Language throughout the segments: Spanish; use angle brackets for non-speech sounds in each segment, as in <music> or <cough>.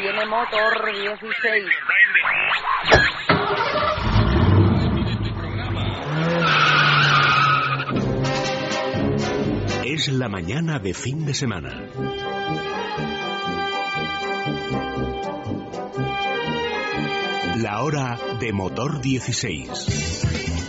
tiene motor 16. Es la mañana de fin de semana. La hora de motor 16.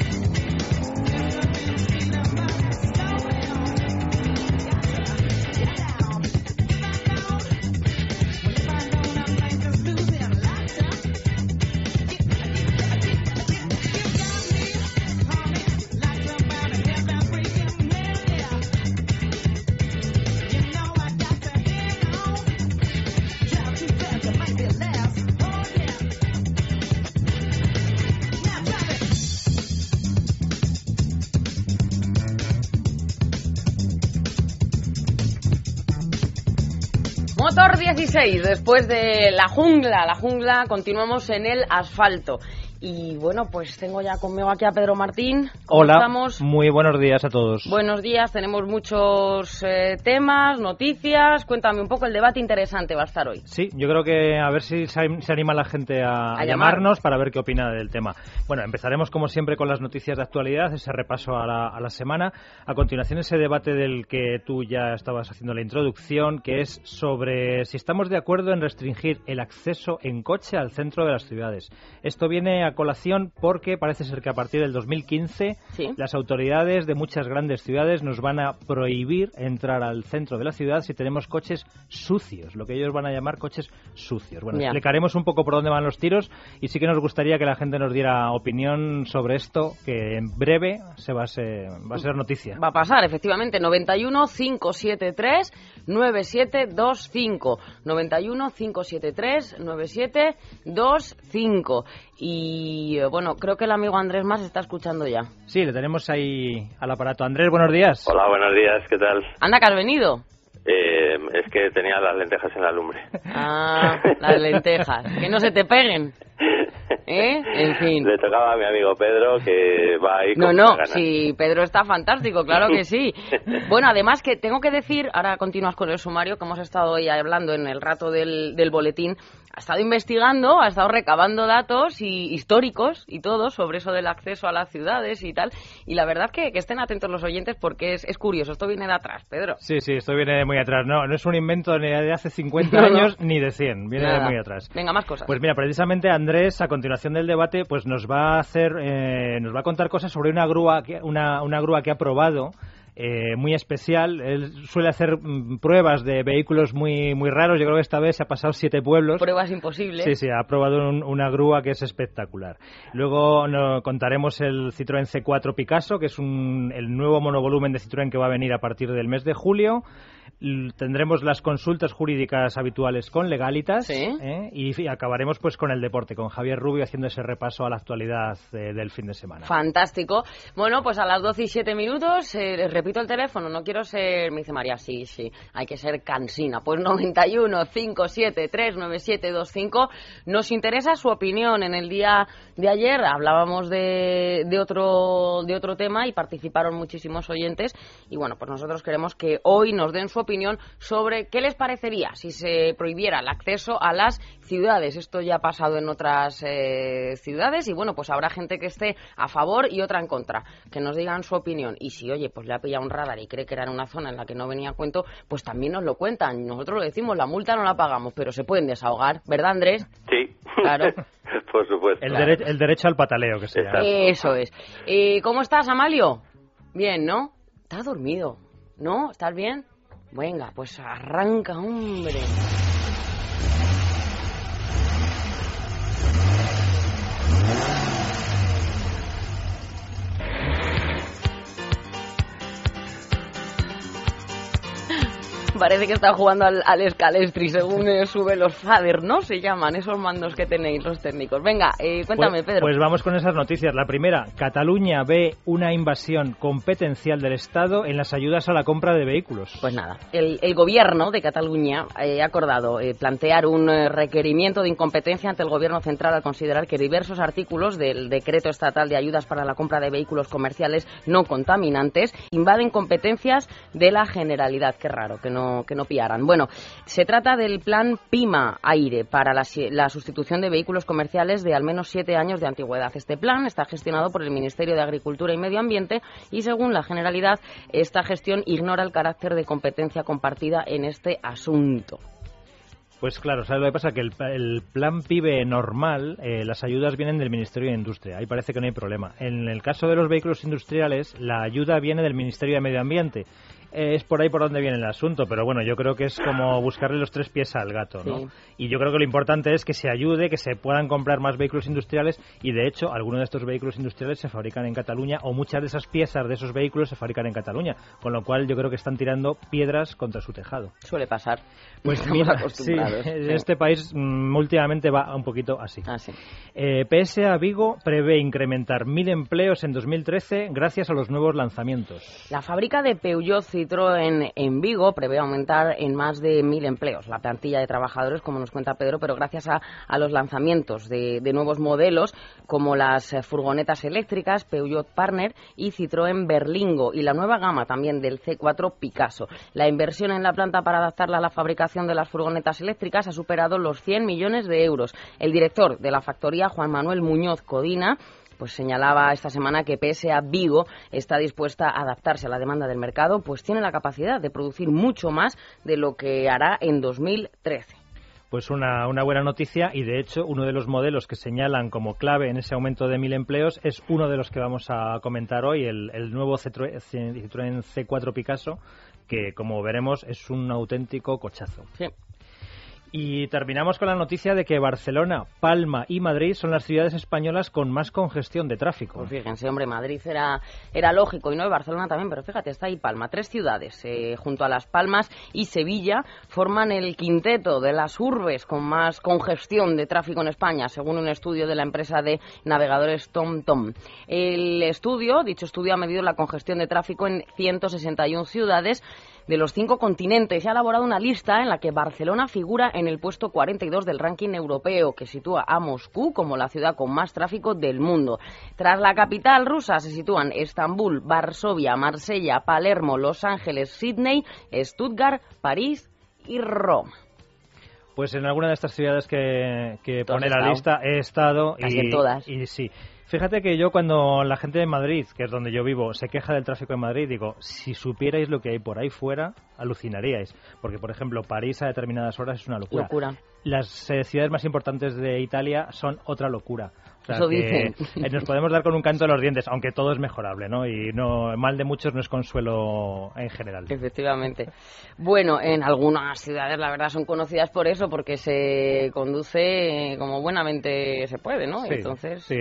Después de la jungla, la jungla, continuamos en el asfalto. Y bueno, pues tengo ya conmigo aquí a Pedro Martín. ¿Cómo Hola, estamos? muy buenos días a todos. Buenos días, tenemos muchos eh, temas, noticias. Cuéntame un poco, el debate interesante va a estar hoy. Sí, yo creo que a ver si se anima la gente a, A a llamar. llamarnos para ver qué opina del tema. Bueno, empezaremos como siempre con las noticias de actualidad, ese repaso a la, a la semana. A continuación ese debate del que tú ya estabas haciendo la introducción, que es sobre si estamos de acuerdo en restringir el acceso en coche al centro de las ciudades. Esto viene a colación porque parece ser que a partir del 2015 Sí. las autoridades de muchas grandes ciudades nos van a prohibir entrar al centro de la ciudad si tenemos coches sucios, lo que ellos van a llamar coches sucios. Bueno, explicaremos un poco por dónde van los tiros y sí que nos gustaría que la gente nos diera opinión sobre esto, que en breve se va a ser, va a ser noticia. Va a pasar, efectivamente, 91 573 9725. 91 573 9725. Y eh, bueno, creo que el amigo Andrés más está escuchando ya. Sí, le tenemos ahí al aparato. Andrés, buenos días. Hola, buenos días, ¿qué tal? Anda, que has venido. Eh, es que tenía las lentejas en la lumbre. Ah, las lentejas. Que no se te peguen. <laughs> ¿Eh? En fin. Le tocaba a mi amigo Pedro que va ahí con No, no, ganas. sí, Pedro está fantástico, claro que sí. <laughs> Bueno, además que tengo que decir, ahora continúas con el sumario que hemos estado hoy hablando en el rato del, del boletín, ha estado investigando, ha estado recabando datos y históricos y todo sobre eso del acceso a las ciudades y tal. Y la verdad que, que estén atentos los oyentes porque es, es curioso, esto viene de atrás, Pedro. Sí, sí, esto viene de muy atrás. No, no es un invento ni de hace 50 <laughs> No, no. años ni de 100, viene Nada. de muy atrás. Venga, más cosas. Pues mira, precisamente Andrés, a continuación del debate, pues nos va a hacer, eh, nos va a contar cosas sobre una grúa, que, una, una grúa que ha probado. Eh, muy especial, él suele hacer mm, pruebas de vehículos muy muy raros. Yo creo que esta vez se ha pasado siete pueblos. Pruebas imposibles. Sí, sí, ha probado un- una grúa que es espectacular. Luego no, contaremos el Citroën C4 Picasso, que es un- el nuevo monovolumen de Citroën que va a venir a partir del mes de julio. Tendremos las consultas jurídicas habituales con Legalitas Sí. ¿eh? y acabaremos pues con el deporte, con Javier Rubio haciendo ese repaso a la actualidad eh, del fin de semana. Fantástico. Bueno, pues a las 12 y 7 minutos, eh, repito el teléfono, no quiero ser, me dice María, sí, sí, hay que ser cansina. Pues 91 573 9725. Nos interesa su opinión. En el día de ayer hablábamos de, de, otro, de otro tema y participaron muchísimos oyentes. Y bueno, pues nosotros queremos que hoy nos den su opinión sobre qué les parecería si se prohibiera el acceso a las ciudades. Esto ya ha pasado en otras eh, ciudades y bueno, pues habrá gente que esté a favor y otra en contra. Que nos digan su opinión. Y si, oye, pues le ha pillado un radar y cree que era en una zona en la que no venía a cuento, pues también nos lo cuentan. Nosotros lo decimos, la multa no la pagamos, pero se pueden desahogar, ¿verdad, Andrés? Sí. Claro. <laughs> Por supuesto. El, dere- el derecho al pataleo, que se llama. Eso es. Eh, ¿Cómo estás, Amalio? Bien, ¿no? Estás dormido, ¿no? ¿Estás bien? Venga, pues arranca, hombre. Parece que está jugando al, al escalestri según eh, sube los fader, ¿no? Se llaman esos mandos que tenéis los técnicos. Venga, eh, cuéntame, Pues- Pedro. Pues vamos con esas noticias. La primera, Cataluña ve una invasión competencial del Estado en las ayudas a la compra de vehículos. Pues nada, el, el gobierno de Cataluña eh, ha acordado eh, plantear un eh, requerimiento de incompetencia ante el gobierno central al considerar que diversos artículos del decreto estatal de ayudas para la compra de vehículos comerciales no contaminantes invaden competencias de la Generalidad. Qué raro que no que no pillaran. Bueno, se trata del plan PIMA Aire para la, la sustitución de vehículos comerciales de al menos siete años de antigüedad. Este plan está gestionado por el Ministerio de Agricultura y Medio Ambiente y, según la Generalidad, esta gestión ignora el carácter de competencia compartida en este asunto. Pues claro, ¿sabes lo que pasa? Que el, plan PIBE normal, eh, las ayudas vienen del Ministerio de Industria. Ahí parece que no hay problema. En el caso de los vehículos industriales, la ayuda viene del Ministerio de Medio Ambiente es por ahí por donde viene el asunto, pero bueno, yo creo que es como buscarle los tres pies al gato, ¿no? Y yo creo que lo importante es que se ayude, que se puedan comprar más vehículos industriales y de hecho algunos de estos vehículos industriales se fabrican en Cataluña o muchas de esas piezas de esos vehículos se fabrican en Cataluña, con lo cual yo creo que están tirando piedras contra su tejado. Suele pasar. Pues mira, acostumbrados. este país mm, últimamente va un poquito así. Ah, eh, PSA Vigo prevé incrementar mil empleos en 2013 gracias a los nuevos lanzamientos. La fábrica de Peugeot Citroën en Vigo prevé aumentar en más de mil empleos la plantilla de trabajadores, como nos cuenta Pedro, pero gracias a, los lanzamientos de, nuevos modelos como las furgonetas eléctricas Peugeot Partner y Citroën Berlingo y la nueva gama también del C4 Picasso. La inversión en la planta para adaptarla a la fabricación de las furgonetas eléctricas ha superado los 100 millones de euros. El director de la factoría, Juan Manuel Muñoz Codina, pues señalaba esta semana que PSA Vigo está dispuesta a adaptarse a la demanda del mercado, pues tiene la capacidad de producir mucho más de lo que hará en 2013 pues una, una, buena noticia y de hecho uno de los modelos que señalan como clave en ese aumento de mil empleos es uno de los que vamos a comentar hoy, el, el nuevo Citroën C4 Picasso, que como veremos es un auténtico cochazo. Y terminamos con la noticia de que Barcelona, Palma y Madrid son las ciudades españolas con más congestión de tráfico. Pues fíjense, hombre, Madrid era, era lógico y no, Barcelona también, pero fíjate, está ahí Palma. Tres ciudades, eh, junto a Las Palmas y Sevilla, forman el quinteto de las urbes con más congestión de tráfico en España, según un estudio de la empresa de navegadores TomTom. El estudio, dicho estudio, ha medido la congestión de tráfico en 161 ciudades de los cinco continentes. Se ha elaborado una lista en la que Barcelona figura en el puesto 42 del ranking europeo, que sitúa a Moscú como la ciudad con más tráfico del mundo. Tras la capital rusa se sitúan Estambul, Varsovia, Marsella, Palermo, Los Ángeles, Sydney, Stuttgart, París y Roma. Pues en alguna de estas ciudades que, pone la lista he estado y, todas. y sí. Fíjate que yo cuando la gente de Madrid, que es donde yo vivo, se queja del tráfico en Madrid, digo, si supierais lo que hay por ahí fuera, alucinaríais. Porque, por ejemplo, París a determinadas horas es una locura. locura. Las eh, ciudades más importantes de Italia son otra locura. Eso dicen. <laughs> Nos podemos dar con un canto de los dientes, aunque todo es mejorable, ¿no? Y no mal de muchos no es consuelo en general. Efectivamente. Bueno, en algunas ciudades la verdad son conocidas por eso, porque se conduce como buenamente se puede, ¿no? Sí, Entonces. Sí,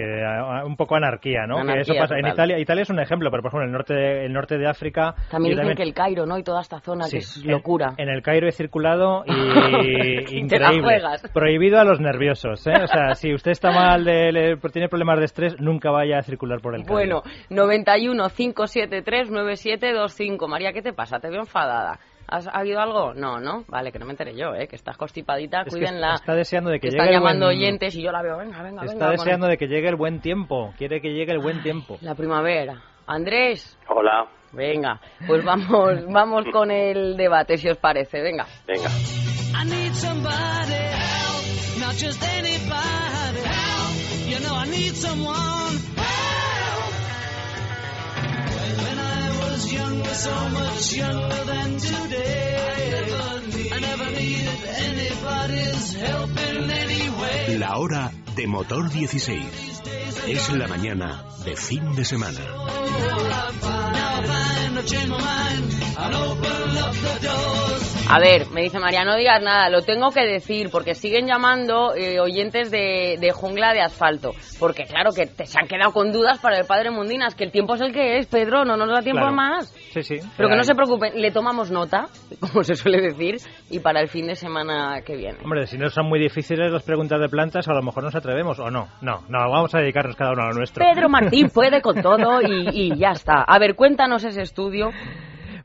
un poco anarquía, ¿no? eso pasa. En Italia, Italia es un ejemplo, pero por ejemplo el norte de, el norte de África. También dicen que el Cairo, ¿no? Y toda esta zona que es locura. En, el Cairo he circulado <laughs> y increíble. Prohibido a los nerviosos, ¿eh? O sea, si usted está mal de tiene problemas de estrés, nunca vaya a circular por el campo. Bueno, 91 573 9725. María, ¿qué te pasa? Te veo enfadada. ¿Has habido algo? No, no. Vale, que no me enteré yo, ¿eh? Que estás constipadita, cuídenla. está deseando de que, llegue. Está llamando oyentes y yo la veo, venga, venga, Está deseando de que llegue el buen tiempo. Quiere que llegue el buen tiempo. La primavera. Andrés. Hola. Venga, pues vamos, <laughs> vamos con el debate, si os parece. Venga. Venga. La hora de motor 16 es la mañana de fin de semana. A ver, me dice María, no digas nada, lo tengo que decir, porque siguen llamando eh, oyentes de, jungla de asfalto. Porque claro que te, se han quedado con dudas para el padre Mundinas, que el tiempo es el que es, Pedro, no nos da tiempo más. Sí, sí. Pero que no se preocupen, le tomamos nota, como se suele decir, y para el fin de semana que viene. Hombre, si no son muy difíciles las preguntas de plantas, a lo mejor nos atrevemos, o no. No, no, vamos a dedicarnos cada uno a lo nuestro. Pedro Martín puede con todo y, y ya está. A ver, cuéntanos ese estudio.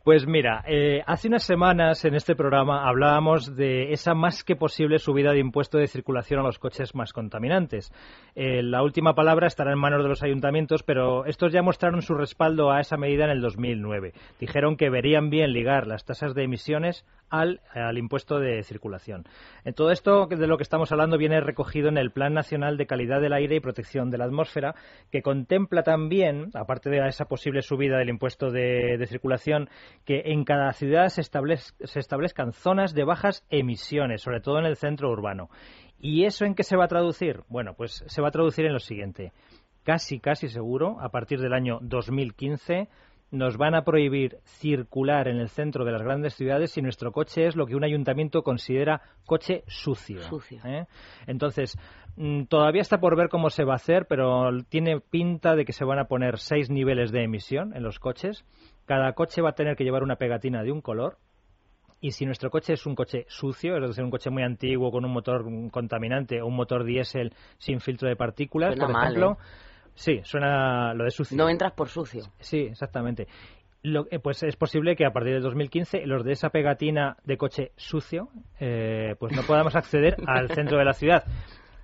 Pues mira, eh, hace unas semanas en este programa hablábamos de esa más que posible subida de impuesto de circulación a los coches más contaminantes. Eh, la última palabra estará en manos de los ayuntamientos, pero estos ya mostraron su respaldo a esa medida en el 2009. Dijeron que verían bien ligar las tasas de emisiones al, impuesto de circulación. Todo esto de lo que estamos hablando viene recogido en el Plan Nacional de Calidad del Aire y Protección de la Atmósfera, que contempla también, aparte de esa posible subida del impuesto de, circulación, que en cada ciudad se establezcan zonas de bajas emisiones, sobre todo en el centro urbano. ¿Y eso en qué se va a traducir? Bueno, pues se va a traducir en lo siguiente. Casi, casi seguro, a partir del año 2015, nos van a prohibir circular en el centro de las grandes ciudades si nuestro coche es lo que un ayuntamiento considera coche sucio. Sucio. ¿eh? Entonces, mm, todavía está por ver cómo se va a hacer, pero tiene pinta de que se van a poner seis niveles de emisión en los coches. Cada coche va a tener que llevar una pegatina de un color. Y si nuestro coche es un coche sucio, es decir, un coche muy antiguo con un motor mm, contaminante o un motor diésel sin filtro de partículas, Suena por mal, ejemplo, ¿eh? Sí, suena lo de sucio. No entras por sucio. Sí, exactamente. Lo- eh, pues es posible que a partir del 2015 los de esa pegatina de coche sucio eh, pues no podamos acceder al centro de la ciudad.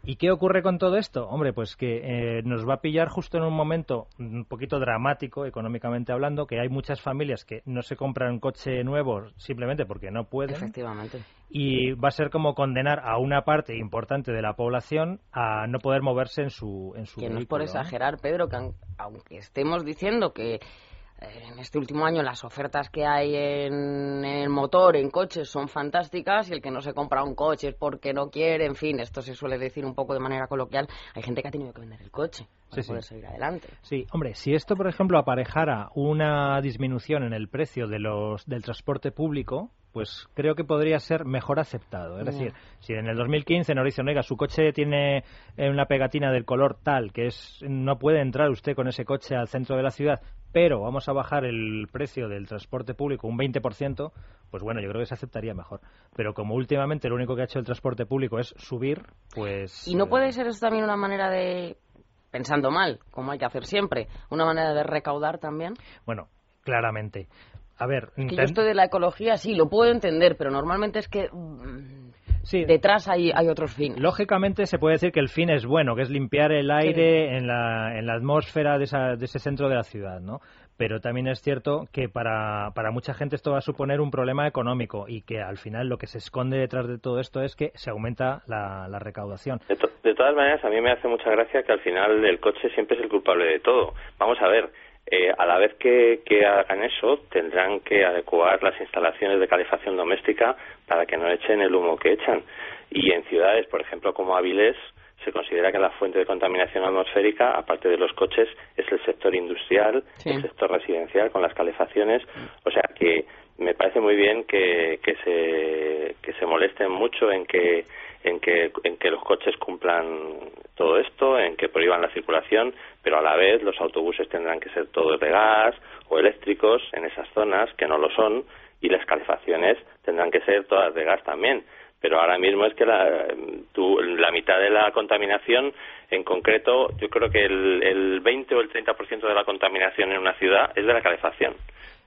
¿Y qué ocurre con todo esto? Hombre, pues que eh, nos va a pillar justo en un momento un poquito dramático, económicamente hablando, que hay muchas familias que no se compran un coche nuevo simplemente porque no pueden Efectivamente. y va a ser como condenar a una parte importante de la población a no poder moverse en su en su Que no es por exagerar, Pedro, que aun- aunque estemos diciendo que en este último año las ofertas que hay en, el motor, en coches, son fantásticas y el que no se compra un coche es porque no quiere, en fin, esto se suele decir un poco de manera coloquial. Hay gente que ha tenido que vender el coche para Sí, sí. poder seguir adelante. Sí, hombre, si esto, por ejemplo, aparejara una disminución en el precio de los, del transporte público, pues creo que podría ser mejor aceptado. Es decir, si en el 2015 nos dicen, oiga, su coche tiene eh, una pegatina del color tal, que es no puede entrar usted con ese coche al centro de la ciudad, pero vamos a bajar el precio del transporte público un 20%, pues bueno, yo creo que se aceptaría mejor. Pero como últimamente lo único que ha hecho el transporte público es subir, pues... Y no eh, puede ser eso también una manera de, pensando mal, como hay que hacer siempre, una manera de recaudar también. Bueno, claramente. A ver, Que yo esto de la ecología sí, lo puedo entender, pero normalmente es que mm, sí, detrás hay, hay otros fines. Lógicamente se puede decir que el fin es bueno, que es limpiar el aire en, la, en la atmósfera de, esa- de ese centro de la ciudad, ¿no? Pero también es cierto que para, para mucha gente esto va a suponer un problema económico y que al final lo que se esconde detrás de todo esto es que se aumenta la, la recaudación. De, to- de todas maneras, a mí me hace mucha gracia que al final el coche siempre es el culpable de todo. Vamos a ver, eh, a la vez que, que hagan eso, tendrán que adecuar las instalaciones de calefacción doméstica para que no echen el humo que echan. Y en ciudades, por ejemplo, como Avilés, se considera que la fuente de contaminación atmosférica, aparte de los coches, es el sector industrial, Sí. el sector residencial con las calefacciones. O sea que me parece muy bien que, que se que se molesten mucho en que en que en que los coches cumplan todo esto, en que prohíban la circulación, pero a la vez los autobuses tendrán que ser todos de gas o eléctricos en esas zonas que no lo son y las calefacciones tendrán que ser todas de gas también. Pero ahora mismo es que la, tú- la mitad de la contaminación, en concreto, yo creo que el, el 20 o el 30% de la contaminación en una ciudad es de la calefacción,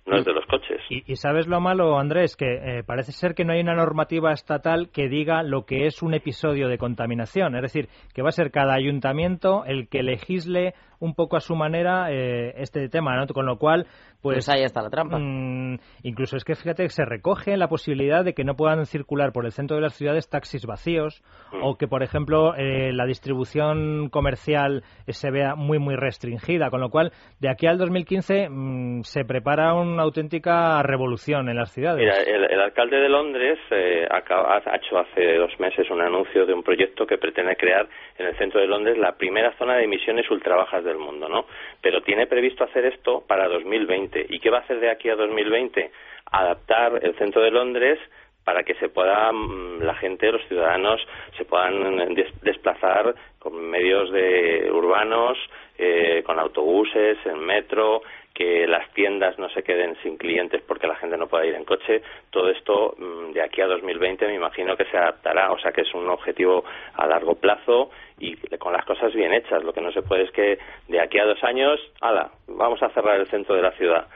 no es de los coches. Y, y sabes lo malo, Andrés, que eh, parece ser que no hay una normativa estatal que diga lo que es un episodio de contaminación. Es decir, que va a ser cada ayuntamiento el que legisle un poco a su manera eh, este tema, ¿no? Con lo cual, pues... Pues ahí está la trampa. Mm, incluso es que fíjate que se recoge la posibilidad de que no puedan circular por el centro de las ciudades taxis vacíos Mm. o que, por ejemplo, eh, la distribución comercial eh, se vea muy, muy restringida. Con lo cual, de aquí al 2015 mm, se prepara una auténtica revolución en las ciudades. Mira, el, el alcalde de Londres eh, acaba- ha hecho hace dos meses un anuncio de un proyecto que pretende crear en el centro de Londres la primera zona de emisiones ultrabajas del mundo, ¿no? Pero tiene previsto hacer esto para 2020. ¿Y qué va a hacer de aquí a 2020? Adaptar el centro de Londres para que se pueda mm, la gente, los ciudadanos, se puedan des- desplazar con medios de urbanos, eh, con autobuses, en metro, que las tiendas no se queden sin clientes porque la gente no pueda ir en coche. Todo esto mm, de aquí a 2020 me imagino que se adaptará, o sea que es un objetivo a largo plazo y con las cosas bien hechas. Lo que no se puede es que de aquí a dos años, ala, vamos a cerrar el centro de la ciudad.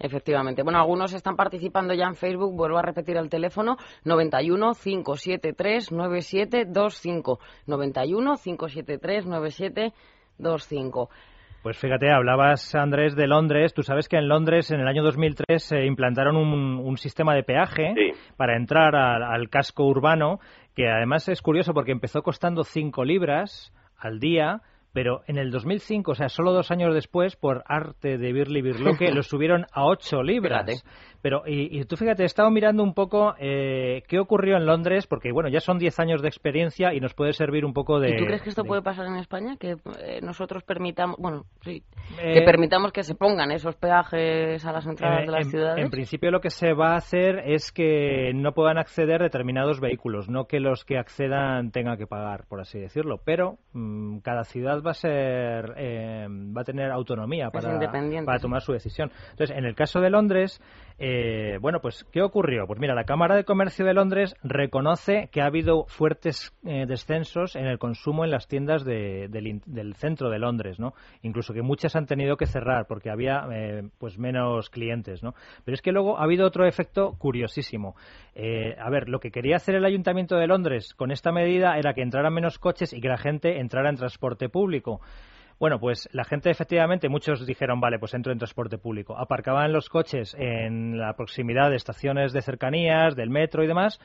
Efectivamente. Bueno, algunos están participando ya en Facebook. Vuelvo a repetir el teléfono 91 573 9725. 91 573 9725. Pues fíjate, hablabas, Andrés, de Londres. Tú sabes que en Londres, en el año 2003, se implantaron un, un sistema de peaje Sí. para entrar al, al casco urbano, que además es curioso porque empezó costando 5 libras al día, pero en el 2005, o sea, solo dos años después, por arte de Birli Birloque, <laughs> lo subieron a 8 libras. Fíjate. Pero, y, y tú fíjate, he estado mirando un poco eh, qué ocurrió en Londres, porque bueno, ya son 10 años de experiencia y nos puede servir un poco de... ¿Y tú crees que esto de- puede pasar en España? Que eh, nosotros permitamos, bueno, sí, Eh, que permitamos que se pongan esos peajes a las entradas Eh, de las en, ciudades. en principio lo que se va a hacer es que no puedan acceder determinados vehículos, no que los que accedan tengan que pagar, por así decirlo. Pero mm, cada ciudad va a ser, eh, va a tener autonomía para, tomar su decisión. Entonces, en el caso de Londres, eh, bueno, pues ¿qué ocurrió? Pues mira, la Cámara de Comercio de Londres reconoce que ha habido fuertes eh, descensos en el consumo en las tiendas de- del, del centro de Londres, ¿no? Incluso que muchas han tenido que cerrar porque había eh, pues menos clientes, ¿no? Pero es que luego ha habido otro efecto curiosísimo. Eh, a ver, lo que quería hacer el Ayuntamiento de Londres con esta medida era que entraran menos coches y que la gente entrara en transporte público. Bueno, pues la gente efectivamente, muchos dijeron, vale, pues entro en transporte público. Aparcaban los coches en la proximidad de estaciones de cercanías, del metro y demás,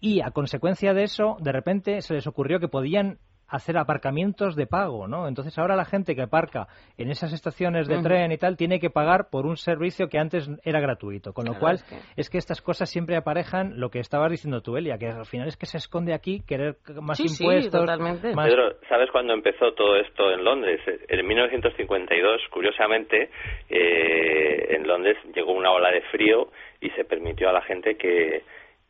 y a consecuencia de eso, de repente se les ocurrió que podían hacer aparcamientos de pago, ¿no? Entonces ahora la gente que aparca en esas estaciones de tren y tal tiene que pagar por un servicio que antes era gratuito, con lo Claro, cual es que- es que estas cosas siempre aparejan lo que estabas diciendo tú, Elia, que al final es que se esconde aquí querer más Sí, sí, impuestos, totalmente. más Pedro, ¿sabes cuándo empezó todo esto en Londres? En 1952, curiosamente, eh, en Londres llegó una ola de frío y se permitió a la gente que,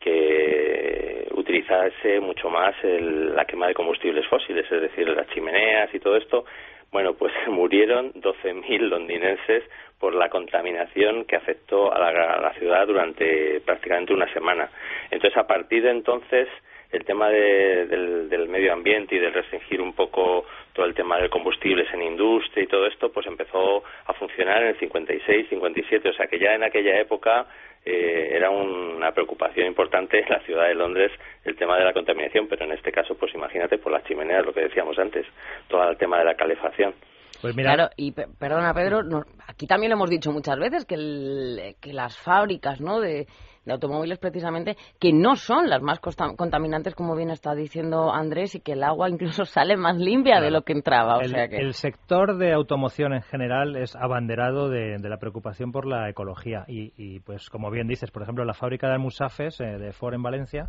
que utilizase mucho más el- la quema de combustibles fósiles, es decir, las chimeneas y todo esto. Bueno, pues <laughs> murieron 12.000 londinenses por la contaminación que afectó a la, ciudad durante prácticamente una semana. Entonces, a partir de entonces, el tema de- del, del medio ambiente y del restringir un poco todo el tema de combustibles en industria y todo esto, pues empezó a funcionar en el 56, 57, o sea que ya en aquella época eh, era una preocupación importante en la ciudad de Londres el tema de la contaminación, pero en este caso, pues imagínate por las chimeneas, lo que decíamos antes, todo el tema de la calefacción. Pues mira, Claro, y pe- perdona Pedro, no- aquí también lo hemos dicho muchas veces que, el- que las fábricas ¿no? de, de automóviles precisamente, que no son las más contaminantes como bien está diciendo Andrés y que el agua incluso <laughs> sale más limpia de lo que entraba. O el, sea que... el sector de automoción en general es abanderado de, de la preocupación por la ecología y, y, pues como bien dices, por ejemplo, la fábrica de Almusafes eh, de Ford en Valencia,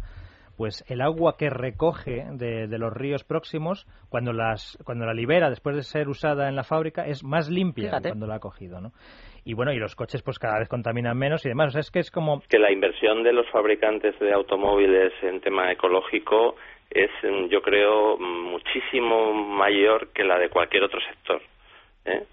pues el agua que recoge de, de los ríos próximos, cuando las cuando la libera después de ser usada en la fábrica, es más limpia Fíjate. cuando la ha cogido, ¿no? Y bueno, y los coches pues cada vez contaminan menos y demás. O sea, es que es como que la inversión de los fabricantes de automóviles en tema ecológico es, mm, yo creo, mm, muchísimo mayor que la de cualquier otro sector. ¿eh?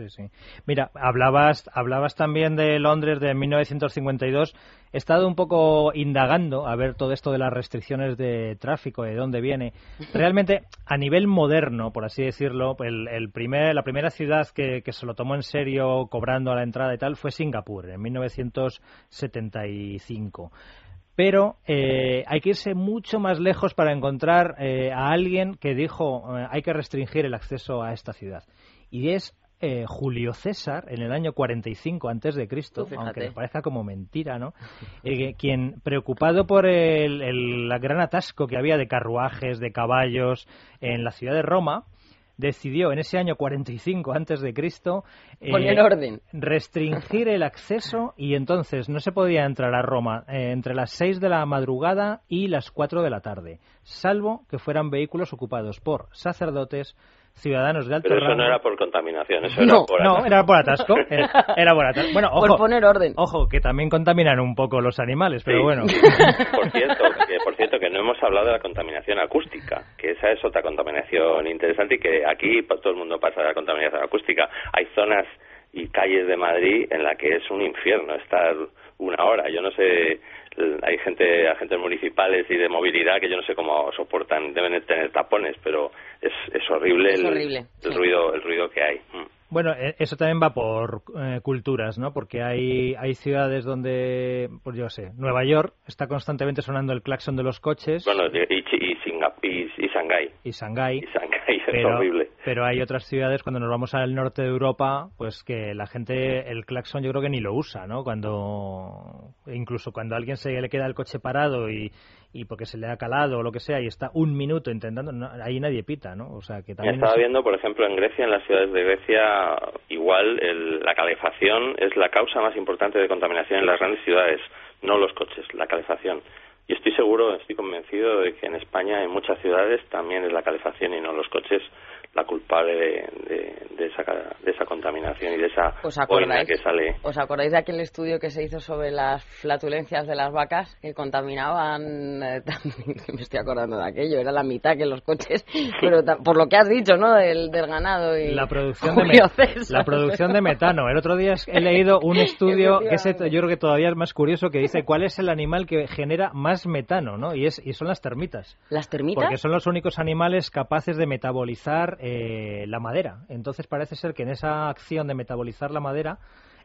Sí, sí. Mira, hablabas, hablabas también de Londres de 1952. He estado un poco indagando a ver todo esto de las restricciones de tráfico, de dónde viene. Realmente, a nivel moderno, por así decirlo, el, primer, la primera ciudad que, que se lo tomó en serio cobrando a la entrada y tal fue Singapur, en 1975 pero eh, hay que irse mucho más lejos para encontrar eh, a alguien que dijo eh, hay que restringir el acceso a esta ciudad. Y es eh, Julio César, en el año 45 antes de Cristo, aunque me parezca como mentira, ¿no? Eh, quien, preocupado por el, gran atasco que había de carruajes, de caballos en la ciudad de Roma, decidió en ese año 45 antes de Cristo eh, orden. restringir el acceso y entonces no se podía entrar a Roma eh, entre las 6 de la madrugada y las 4 de la tarde, salvo que fueran vehículos ocupados por sacerdotes, ciudadanos de alto Pero eso rango. no era por contaminación, eso No, era por No, atasco. era por atasco. <laughs> Era, era por atasco. Bueno, Por ojo, poner orden. ojo, que también contaminan un poco los animales, pero Sí. bueno. <laughs> Por cierto, que, por cierto, que no hemos hablado de la contaminación acústica, que esa es otra contaminación interesante y que aquí todo el mundo pasa de la contaminación acústica. Hay zonas y calles de Madrid en la que es un infierno estar una hora. Yo no sé, hay gente, agentes municipales y de movilidad que yo no sé cómo soportan, deben de tener tapones, pero es, es horrible, Es el, horrible, el sí. ruido, el ruido que hay. Mm. Bueno, eh, eso también va por eh, culturas, ¿no? Porque hay, hay ciudades donde, pues yo sé, Nueva York está constantemente sonando el claxon de los coches Bueno, y, y, y, y Shanghái. y Shanghái. Y Shanghái <laughs> es pero, horrible. pero hay otras ciudades cuando nos vamos al norte de Europa, pues que la gente el claxon yo creo que ni lo usa, ¿no? Cuando incluso cuando a alguien se le queda el coche parado y, y porque se le ha calado o lo que sea y está un minuto intentando, no, ahí nadie pita, ¿no? O sea que también Estaba es- viendo, por ejemplo, en Grecia, en las ciudades de Grecia, igual el- la calefacción es la causa más importante de contaminación en las grandes ciudades, no los coches, la calefacción. Y estoy seguro, estoy convencido de que en España, en muchas ciudades, también es la calefacción y no los coches la culpable de, de- de esa, de esa contaminación y de esa ¿Os boina acordáis? que sale. ¿Os acordáis de aquel estudio que se hizo sobre las flatulencias de las vacas que contaminaban? eh, <laughs> también, me estoy acordando de aquello, era la mitad que los coches, <laughs> pero por lo que has dicho, ¿no? Del, del ganado y la producción <laughs> de Julio me- César. la producción de metano. El otro día he leído un estudio que ese, yo creo que todavía es más curioso que dice cuál es el animal que genera más metano, ¿no? Y es y son las termitas. ¿Las termitas? Porque son los únicos animales capaces de metabolizar eh, la madera. Entonces parece ser que en esa acción de metabolizar la madera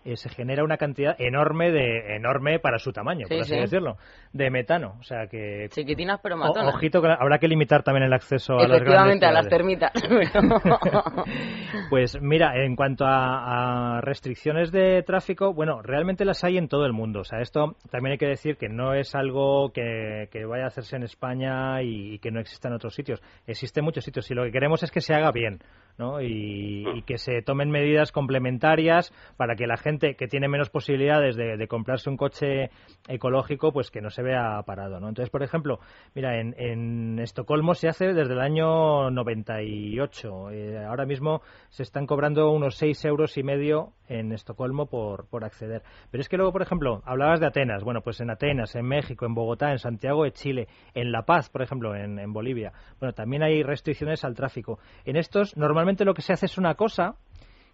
eh, se genera una cantidad enorme de enorme para su tamaño, Sí, por así sí. decirlo, de metano. O sea que Chiquitinas pero o- matonas. ojito que habrá que limitar también el acceso a las Efectivamente, a las termitas. <laughs> <laughs> Pues mira, en cuanto a, a restricciones de tráfico, bueno, realmente las hay en todo el mundo. O sea, esto también hay que decir que no es algo que, que vaya a hacerse en España y, y que no exista en otros sitios. Existe en muchos sitios y lo que queremos es que se haga bien, ¿no? Y, y que se tomen medidas complementarias para que la gente que tiene menos posibilidades de, de comprarse un coche ecológico, pues que no se vea parado, ¿no? Entonces, por ejemplo, mira, en, en Estocolmo se hace desde el año 98. Eh, ahora mismo se están cobrando unos 6 euros y medio en Estocolmo por, por acceder. Pero es que luego, por ejemplo, hablabas de Atenas. Bueno, pues en Atenas, en México, en Bogotá, en Santiago de Chile, en La Paz, por ejemplo, en, en Bolivia. Bueno, también hay restricciones al tráfico. En estos, normalmente lo que se hace es una cosa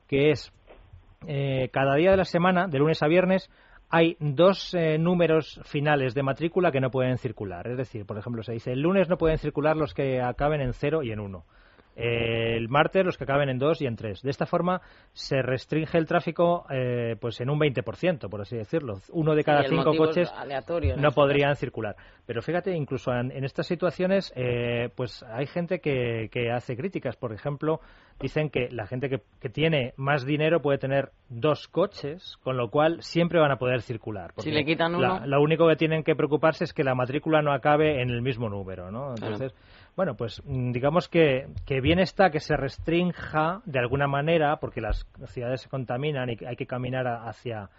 que es eh, cada día de la semana, de lunes a viernes, hay dos eh, números finales de matrícula que no pueden circular. Es decir, por ejemplo, se dice el lunes no pueden circular los que acaben en 0 y en 1. El martes los que acaben en 2 y en 3. De esta forma se restringe el tráfico eh, pues en un 20%, por así decirlo. Uno de cada cinco coches no este podrían circular. Pero fíjate, incluso en, en estas situaciones, eh, pues hay gente que, que hace críticas. Por ejemplo, dicen que la gente que, que tiene más dinero puede tener dos coches, con lo cual siempre van a poder circular. Si le quitan la- uno. lo único que tienen que preocuparse es que la matrícula no acabe en el mismo número, ¿no? Entonces, bueno, pues mm, digamos que, que bien está que se restrinja de alguna manera, porque las ciudades se contaminan y que hay que caminar hacia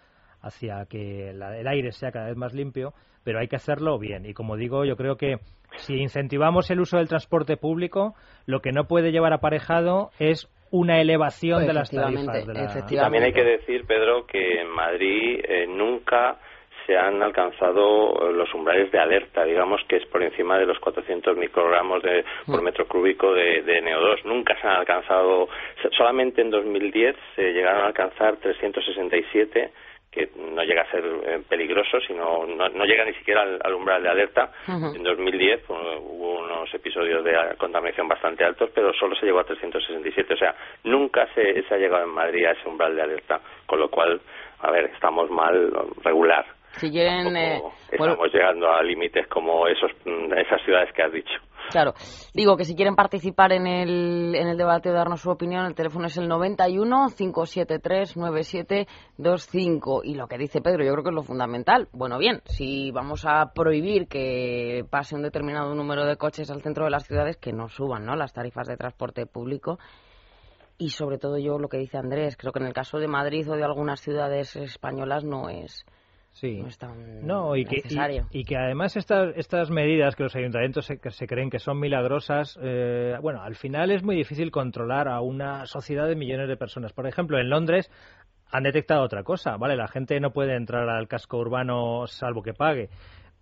hacia que la- el aire sea cada vez más limpio, pero hay que hacerlo bien. Y como digo, yo creo que si incentivamos el uso del transporte público, lo que no puede llevar aparejado es una elevación de las tarifas. De la- también hay que decir, Pedro, que en Madrid eh, nunca se han alcanzado eh, los umbrales de alerta, digamos que es por encima de los 400 microgramos de, por Mm. metro cúbico de, de NO2. Nunca se han alcanzado, solamente en 2010 se llegaron a alcanzar 367 que no llega a ser eh, peligroso, sino no, no llega ni siquiera al, al umbral de alerta. Ujú. En 2010 pues, hubo unos episodios de contaminación bastante altos, pero solo se llegó a 367. O sea, nunca se, se ha llegado en Madrid a ese umbral de alerta, con lo cual, a ver, estamos mal, regular. Si quieren, eh, bueno, estamos llegando a límites como esos, esas ciudades que has dicho. Claro, digo que si quieren participar en el, en el debate o darnos su opinión, el teléfono es el 91 573 9725. Y lo que dice Pedro, yo creo que es lo fundamental. Bueno, bien, si vamos a prohibir que pase un determinado número de coches al centro de las ciudades, que no suban ¿no? las tarifas de transporte público. Y sobre todo yo lo que dice Andrés, creo que en el caso de Madrid o de algunas ciudades españolas no es, Sí. no es tan No, y que, necesario. y, y que además estas, estas medidas que los ayuntamientos se, que se creen que son milagrosas, eh, bueno, al final es muy difícil controlar a una sociedad de millones de personas. Por ejemplo, en Londres han detectado otra cosa, ¿vale? La gente no puede entrar al casco urbano salvo que pague.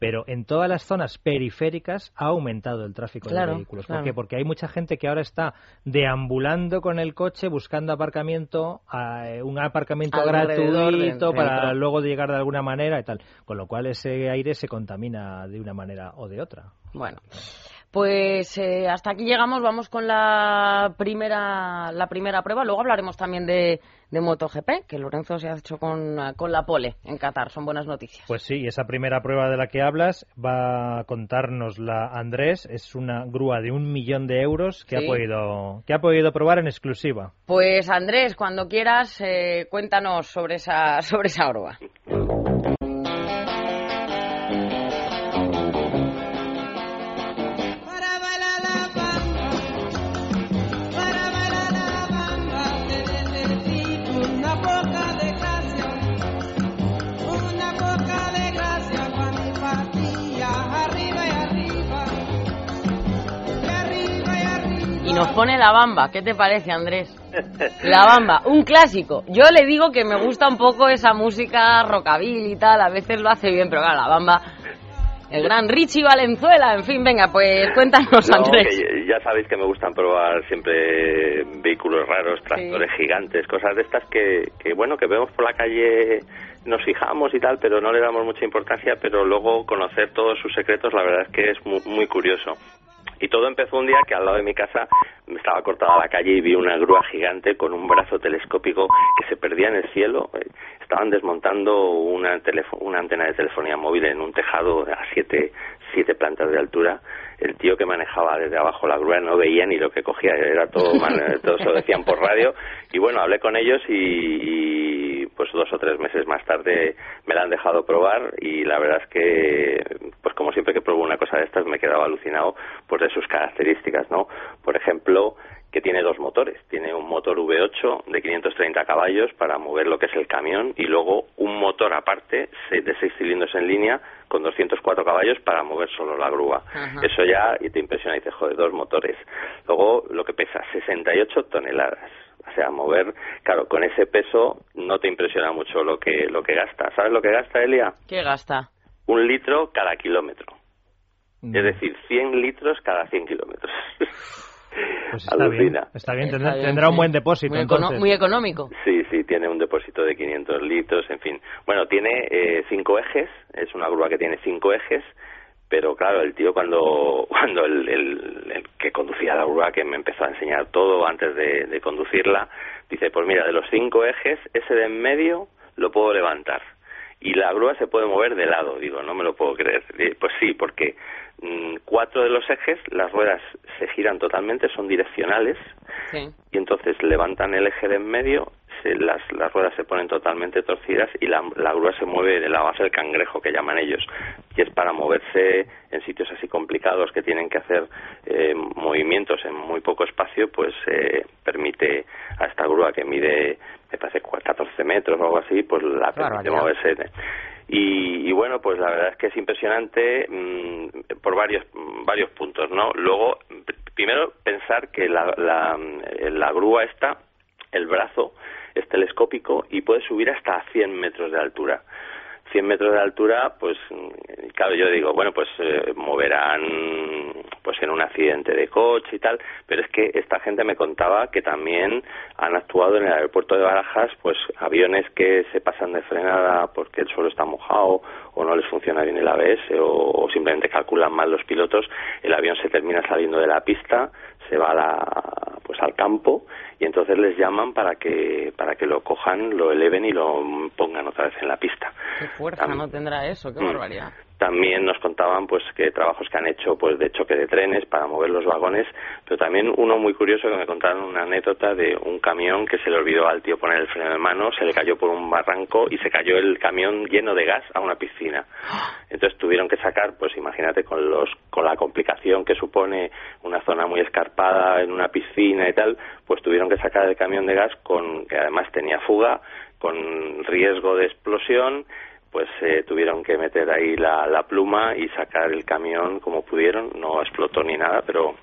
Pero en todas las zonas periféricas ha aumentado el tráfico Claro, de vehículos. claro. ¿Por qué? Porque hay mucha gente que ahora está deambulando con el coche buscando aparcamiento, eh, un aparcamiento Alrededor gratuito para dentro. luego llegar de alguna manera y tal. Con lo cual ese aire se contamina de una manera o de otra. Bueno, Pues eh, hasta aquí llegamos, vamos con la primera, la primera prueba. Luego hablaremos también de, de MotoGP, que Lorenzo se ha hecho con, con la pole en Qatar. Son buenas noticias. Pues sí, esa primera prueba de la que hablas va a contárnosla Andrés. Es una grúa de un millón de euros que, Sí. ha, podido, que ha podido probar en exclusiva. Pues Andrés, cuando quieras, eh, cuéntanos sobre esa, sobre esa grúa. Nos pone la bamba. ¿Qué te parece, Andrés? La bamba, un clásico. Yo le digo que me gusta un poco esa música rockabilly y tal. A veces lo hace bien, pero claro, la bamba. El gran Richie Valenzuela. En fin, venga, pues cuéntanos, No, Andrés. que ya sabéis que me gustan probar siempre vehículos raros, tractores gigantes, cosas de estas que, que, bueno, que vemos por la calle, nos fijamos y tal, pero no le damos mucha importancia, pero luego conocer todos sus secretos, la verdad es que es muy, muy curioso. Y todo empezó un día que al lado de mi casa me estaba cortada la calle y vi una grúa gigante con un brazo telescópico que se perdía en el cielo. Eh, Estaban desmontando una, una antena de telefonía móvil en un tejado a siete, siete plantas de altura. El tío que manejaba desde abajo la grúa no veía ni lo que cogía, era todo, <laughs> todo se lo decían por radio. Y bueno, hablé con ellos y, y, pues dos o tres meses más tarde me la han dejado probar y la verdad es que pues como siempre que pruebo una cosa de estas me quedaba alucinado pues de sus características, ¿no? Por ejemplo, que tiene dos motores. Tiene un motor V8 de 530 caballos para mover lo que es el camión y luego un motor aparte de seis cilindros en línea con 204 caballos para mover solo la grúa. Ajá. Eso ya y te impresiona y te joder, dos motores. Luego lo que pesa 68 toneladas. O sea, mover, claro, con ese peso no te impresiona mucho lo que lo que gasta. ¿Sabes lo que gasta Elia? ¿Qué gasta? Un litro cada kilómetro. Mm. Es decir, 100 litros cada 100 kilómetros. <laughs> Pues está bien, Alucina. está bien, Está tendrá, bien, tendrá un buen depósito. Muy, econo- entonces. muy económico. Sí, sí, tiene un depósito de 500 litros, en fin. Bueno, tiene eh, cinco ejes, es una grúa que tiene cinco ejes, pero claro, el tío cuando <laughs> cuando el, el- el que conducía la grúa, que me empezó a enseñar todo antes de, de conducirla, dice, pues mira, de los cinco ejes, ese de en medio lo puedo levantar. Y la grúa se puede mover de lado, digo, no me lo puedo creer. Eh, Pues sí, porque mm, cuatro de los ejes, las ruedas se giran totalmente, son direccionales, Sí. y entonces levantan el eje de en medio, se- las, las ruedas se ponen totalmente torcidas y la, la grúa se mueve de la base del cangrejo que llaman ellos y es para moverse en sitios así complicados que tienen que hacer eh, movimientos en muy poco espacio pues eh, permite a esta grúa que mide me parece 14 metros o algo así pues la permite moverse y, y bueno, pues la verdad es que es impresionante mm, por varios mm, varios puntos, ¿no? Luego, primero pensar que la, la, mm, la grúa esta, el brazo, es telescópico y puede subir hasta 100 metros de altura. 100 metros de altura, pues mm, claro, yo digo, bueno, pues eh, moverán pues en un accidente de coche y tal, pero es que esta gente me contaba que también han actuado en el aeropuerto de Barajas, pues aviones que se pasan de frenada porque el suelo está mojado o no les funciona bien el ABS o, o simplemente calculan mal los pilotos, el avión se termina saliendo de la pista, se va a la, pues al campo y entonces les llaman para que para que lo cojan, lo eleven y lo pongan otra vez en la pista. Qué fuerza no tendrá eso, qué Mm. barbaridad. También nos contaban pues que trabajos que han hecho pues de choque de trenes para mover los vagones, pero también uno muy curioso que me contaron una anécdota de un camión que se le olvidó al tío poner el freno de mano, se le cayó por un barranco y se cayó el camión lleno de gas a una piscina. Entonces tuvieron que sacar, pues imagínate con los con la complicación que supone una zona muy escarpada en una piscina y tal, pues tuvieron que sacar el camión de gas con que además tenía fuga, con riesgo de explosión pues eh, tuvieron que meter ahí la, la pluma y sacar el camión como pudieron, no explotó ni nada, pero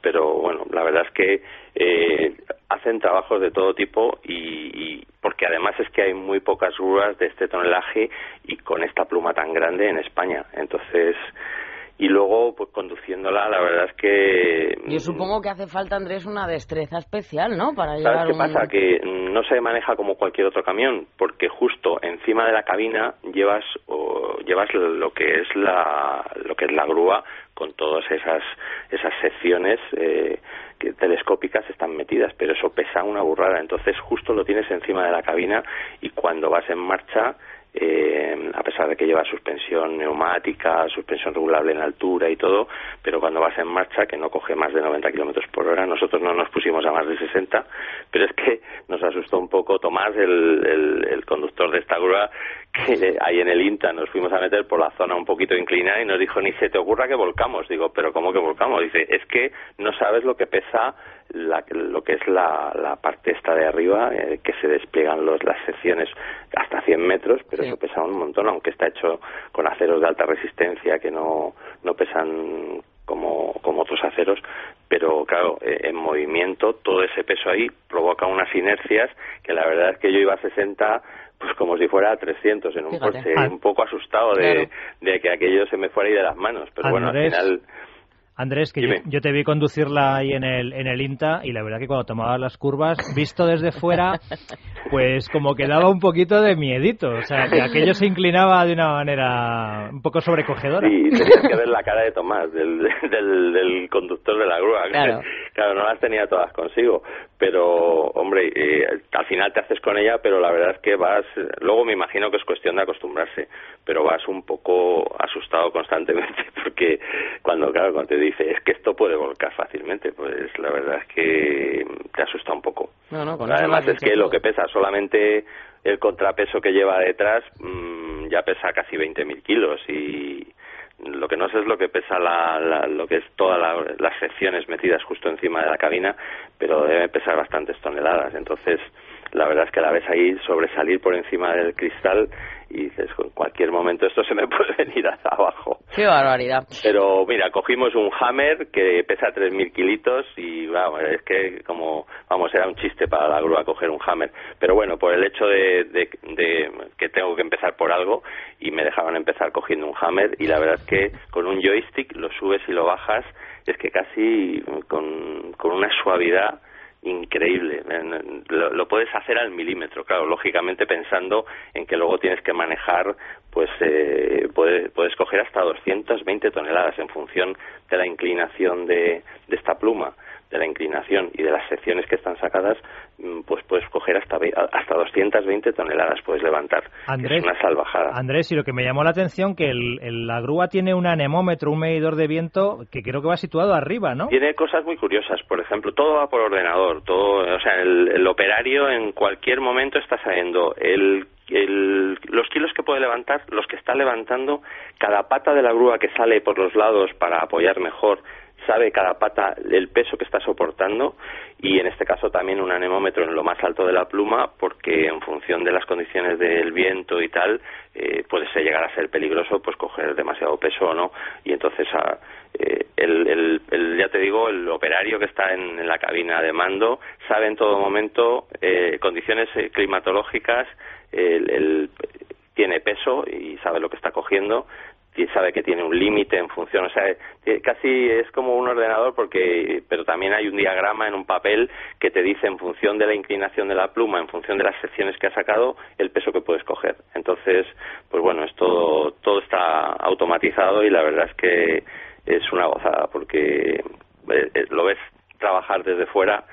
pero bueno, la verdad es que eh, hacen trabajos de todo tipo y, y porque además es que hay muy pocas grúas de este tonelaje y con esta pluma tan grande en España, entonces y luego pues conduciéndola la verdad es que Yo supongo que hace falta, Andrés, una destreza especial, ¿no? Para ¿Sabes llevar qué un... pasa? Que no se maneja como cualquier otro camión, porque justo encima de la cabina llevas o llevas lo que es la lo que es la grúa con todas esas esas secciones eh, que telescópicas están metidas, pero eso pesa una burrada. Entonces justo lo tienes encima de la cabina y cuando vas en marcha eh, a pesar de que lleva suspensión neumática, suspensión regulable en altura y todo, pero cuando vas en marcha, que no coge más de 90 kilómetros por hora, nosotros no nos pusimos a más de 60, <laughs> pero es que nos asustó un poco Tomás, el, el, el conductor de esta grúa, que ahí en el INTA nos fuimos a meter por la zona un poquito inclinada y nos dijo, ni se te ocurra que volcamos. Digo, pero ¿cómo que volcamos? Dice, es que no sabes lo que pesa la, lo que es la, la parte esta de arriba, eh, que se despliegan los, las secciones hasta 100 metros, pero Sí. eso pesa un montón, aunque está hecho con aceros de alta resistencia que no, no pesan como, como otros aceros, pero claro, eh, en movimiento todo ese peso ahí provoca unas inercias que la verdad es que yo iba a 60 pues como si fuera a 300 en un Fíjate. coche, Ah. un poco asustado de, Claro. de que aquello se me fuera ahí de las manos, pero bueno, al final Andrés, que yo, yo te vi conducirla ahí en el, en el INTA y la verdad que cuando tomabas las curvas, visto desde fuera, <laughs> pues como que daba un poquito de miedito. O sea, que aquello se inclinaba de una manera un poco sobrecogedora. Sí, tenías que ver la cara de Tomás, del, <laughs> del, del conductor de la grúa. <laughs> Claro. Claro, no las tenía todas consigo, pero, hombre, eh, al final te haces con ella, pero la verdad es que vas, luego me imagino que es cuestión de acostumbrarse, pero vas un poco asustado constantemente, porque cuando, claro, cuando te dice, es que esto puede volcar fácilmente, pues la verdad es que te asusta un poco. No, no, con Además es que lo que pesa solamente el contrapeso que lleva detrás mm, ya pesa casi 20.000 kilos y lo que no sé es lo que pesa la, la- lo que es todas la- las secciones metidas justo encima de la cabina, pero debe pesar bastantes toneladas. Entonces, la verdad es que la ves ahí sobresalir por encima del cristal y dices, en cualquier momento esto se me <laughs> puede venir hacia abajo. Qué barbaridad. Pero mira, cogimos un Hammer que pesa 3.000 kilitos y vamos, es que como, vamos, era un chiste para la grúa coger un Hammer. Pero bueno, por el hecho de, de- de que tengo que empezar por algo y me dejaban empezar cogiendo un Hammer y la verdad es que con un joystick lo subes y lo bajas, es que casi con, con una suavidad increíble. Lo, lo puedes hacer al milímetro, claro, lógicamente pensando en que luego tienes que manejar, pues eh, puedes, puedes coger hasta 220 toneladas en función de la inclinación de, de esta pluma, de la inclinación y de las secciones que están sacadas, mm, pues puedes coger hasta, hasta 220 toneladas, puedes levantar. Andrés, es una salvajada. Andrés, y lo que me llamó la atención que el- el- la grúa tiene un anemómetro, un medidor de viento que creo que va situado arriba, ¿no? Tiene cosas muy curiosas, por ejemplo, todo va por ordenador, todo, o sea, el, el operario en cualquier momento está sabiendo el, el- los kilos que puede levantar, los que está levantando, cada pata de la grúa que sale por los lados para apoyar mejor, sabe cada pata el peso que está soportando y en este caso también un anemómetro en lo más alto de la pluma porque en función de las condiciones del viento y tal eh, puede ser llegar a ser peligroso pues coger demasiado peso o no. Y entonces eh, el, el- ya te digo el operario que está en, la cabina de mando sabe en todo momento eh, condiciones eh, climatológicas el- tiene peso y sabe lo que está cogiendo sabe que tiene un límite en función, o sea, casi es como un ordenador porque, pero también hay un diagrama en un papel que te dice en función de la inclinación de la pluma, en función de las secciones que ha sacado, el peso que puedes coger. Entonces, pues bueno, es todo, todo está automatizado y la verdad es que es una gozada porque eh, eh, lo ves trabajar desde fuera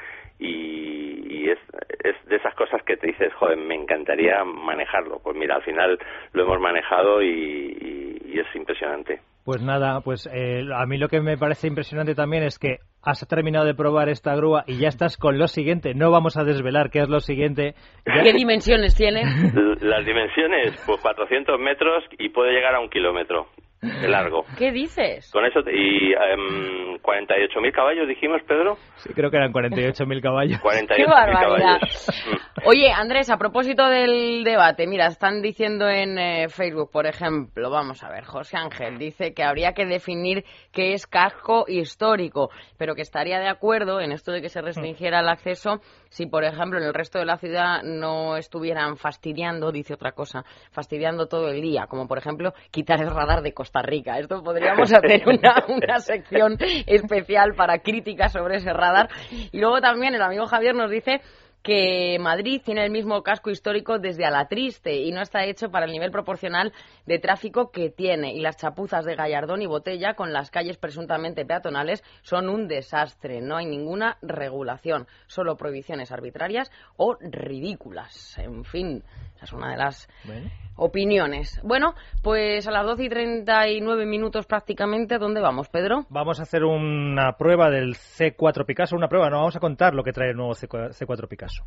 y, y es, es de esas cosas que te dices, joder, me encantaría manejarlo. Pues mira, al final lo hemos manejado y, y- y es impresionante. Pues nada, pues eh, a mí lo que me parece impresionante también es que has terminado de probar esta grúa y ya estás con lo siguiente. No vamos a desvelar qué es lo siguiente. Ya- ¿Qué dimensiones tiene? <laughs> Las dimensiones, pues 400 metros y puede llegar a un kilómetro de largo. ¿Qué dices? Con eso, te- y em, 48.000 caballos dijimos, Pedro. Sí, creo que eran 48.000 caballos. <laughs> 48.000 ¡Qué barbaridad! caballos. <laughs> Oye, Andrés, a propósito del debate, mira, están diciendo en eh, Facebook, por ejemplo, vamos a ver, José Ángel dice que habría que definir qué es casco histórico, pero que estaría de acuerdo en esto de que se restringiera el acceso si, por ejemplo, en el resto de la ciudad no estuvieran fastidiando, dice otra cosa, fastidiando todo el día, como por ejemplo quitar el radar de Costa Rica. Esto podríamos <laughs> hacer una, una sección especial para críticas sobre ese radar. Y luego también el amigo Javier nos dice que Madrid tiene el mismo casco histórico desde Alatriste y no está hecho para el nivel proporcional de tráfico que tiene. Y las chapuzas de Gallardón y Botella con las calles presuntamente peatonales son un desastre. No hay ninguna regulación, solo prohibiciones arbitrarias o ridículas. En fin, esa es una de las Bueno. opiniones. Bueno, pues a las 12 y 39 minutos prácticamente, ¿dónde vamos, Pedro? Vamos a hacer una prueba del C4 Picasso, una prueba, no vamos a contar lo que trae el nuevo C4 C4 Picasso.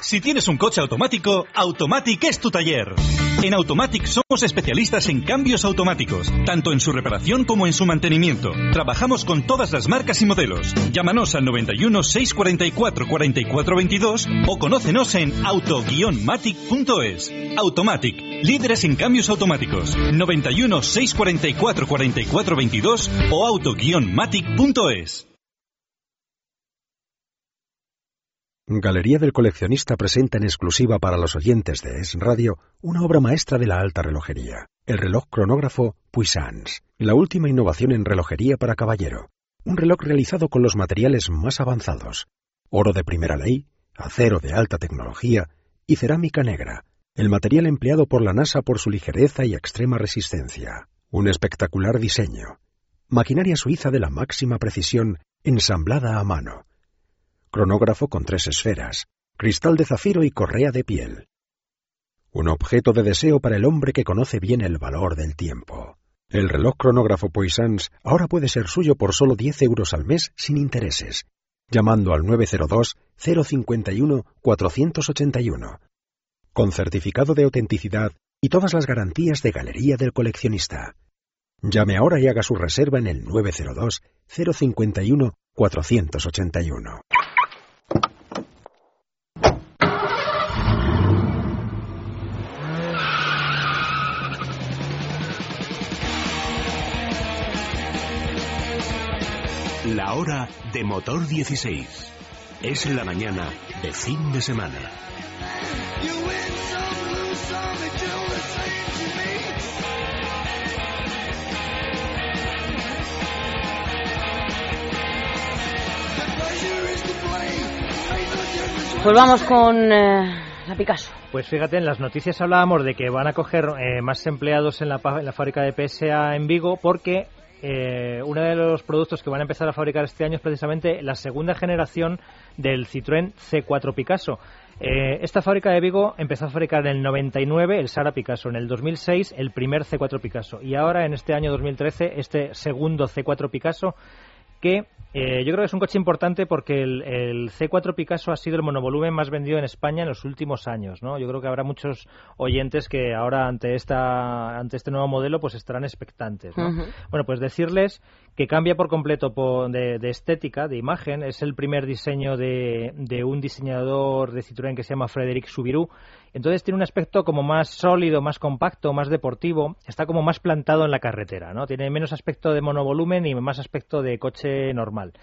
Si tienes un coche automático, Automatic es tu taller. En Automatic somos especialistas en cambios automáticos, tanto en su reparación como en su mantenimiento. Trabajamos con todas las marcas y modelos. Llámanos al 91 644 44 22 o conócenos en auto-matic.es. Automatic, líderes en cambios automáticos. 91 644 44 22 o auto-matic.es. Galería del Coleccionista presenta en exclusiva para los oyentes de Es Radio una obra maestra de la alta relojería, el reloj cronógrafo Puissance, la última innovación en relojería para caballero. Un reloj realizado con los materiales más avanzados, oro de primera ley, acero de alta tecnología y cerámica negra, el material empleado por la NASA por su ligereza y extrema resistencia. Un espectacular diseño. Maquinaria suiza de la máxima precisión ensamblada a mano cronógrafo con tres esferas, cristal de zafiro y correa de piel. Un objeto de deseo para el hombre que conoce bien el valor del tiempo. El reloj cronógrafo Poissons ahora puede ser suyo por solo 10 euros al mes sin intereses, llamando al 902-051-481, con certificado de autenticidad y todas las garantías de Galería del Coleccionista. Llame ahora y haga su reserva en el 902-051-481. La hora de motor 16. Es la mañana de fin de semana. Pues vamos con eh, la Picasso. Pues fíjate, en las noticias hablábamos de que van a coger eh, más empleados en la, pa- en la fábrica de PSA en Vigo porque eh, uno de los productos que van a empezar a fabricar este año es precisamente la segunda generación del Citroën C4 Picasso. Eh, esta fábrica de Vigo empezó a fabricar en el 99 el Sara Picasso, en el 2006 el primer C4 Picasso y ahora en este año 2013 este segundo C4 Picasso que eh, yo creo que es un coche importante porque el, el C4 Picasso ha sido el monovolumen más vendido en España en los últimos años, ¿no? Yo creo que habrá muchos oyentes que ahora ante esta ante este nuevo modelo pues estarán expectantes, ¿no? Bueno, pues decirles que cambia por completo de, estética, de imagen. Es el primer diseño de, un diseñador de Citroën que se llama Frédéric Soubirous. Entonces tiene un aspecto como más sólido, más compacto, más deportivo. Está como más plantado en la carretera, ¿no? Tiene menos aspecto de monovolumen y más aspecto de coche normal.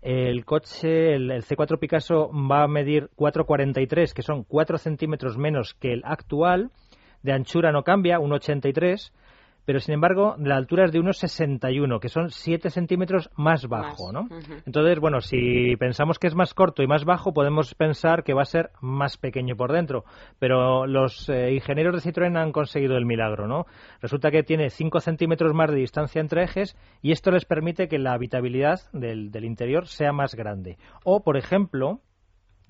El coche, el, el C4 Picasso, va a medir 4,43, que son 4 centímetros menos que el actual. De anchura no cambia, 1,83 pero sin embargo la altura es de unos 61, que son 7 centímetros más bajo, Más, ¿no? Entonces, bueno, si pensamos que es más corto y más bajo, podemos pensar que va a ser más pequeño por dentro, pero los eh, ingenieros de Citroën han conseguido el milagro, ¿no? Resulta que tiene 5 centímetros más de distancia entre ejes y esto les permite que la habitabilidad del, del interior sea más grande. O, por ejemplo,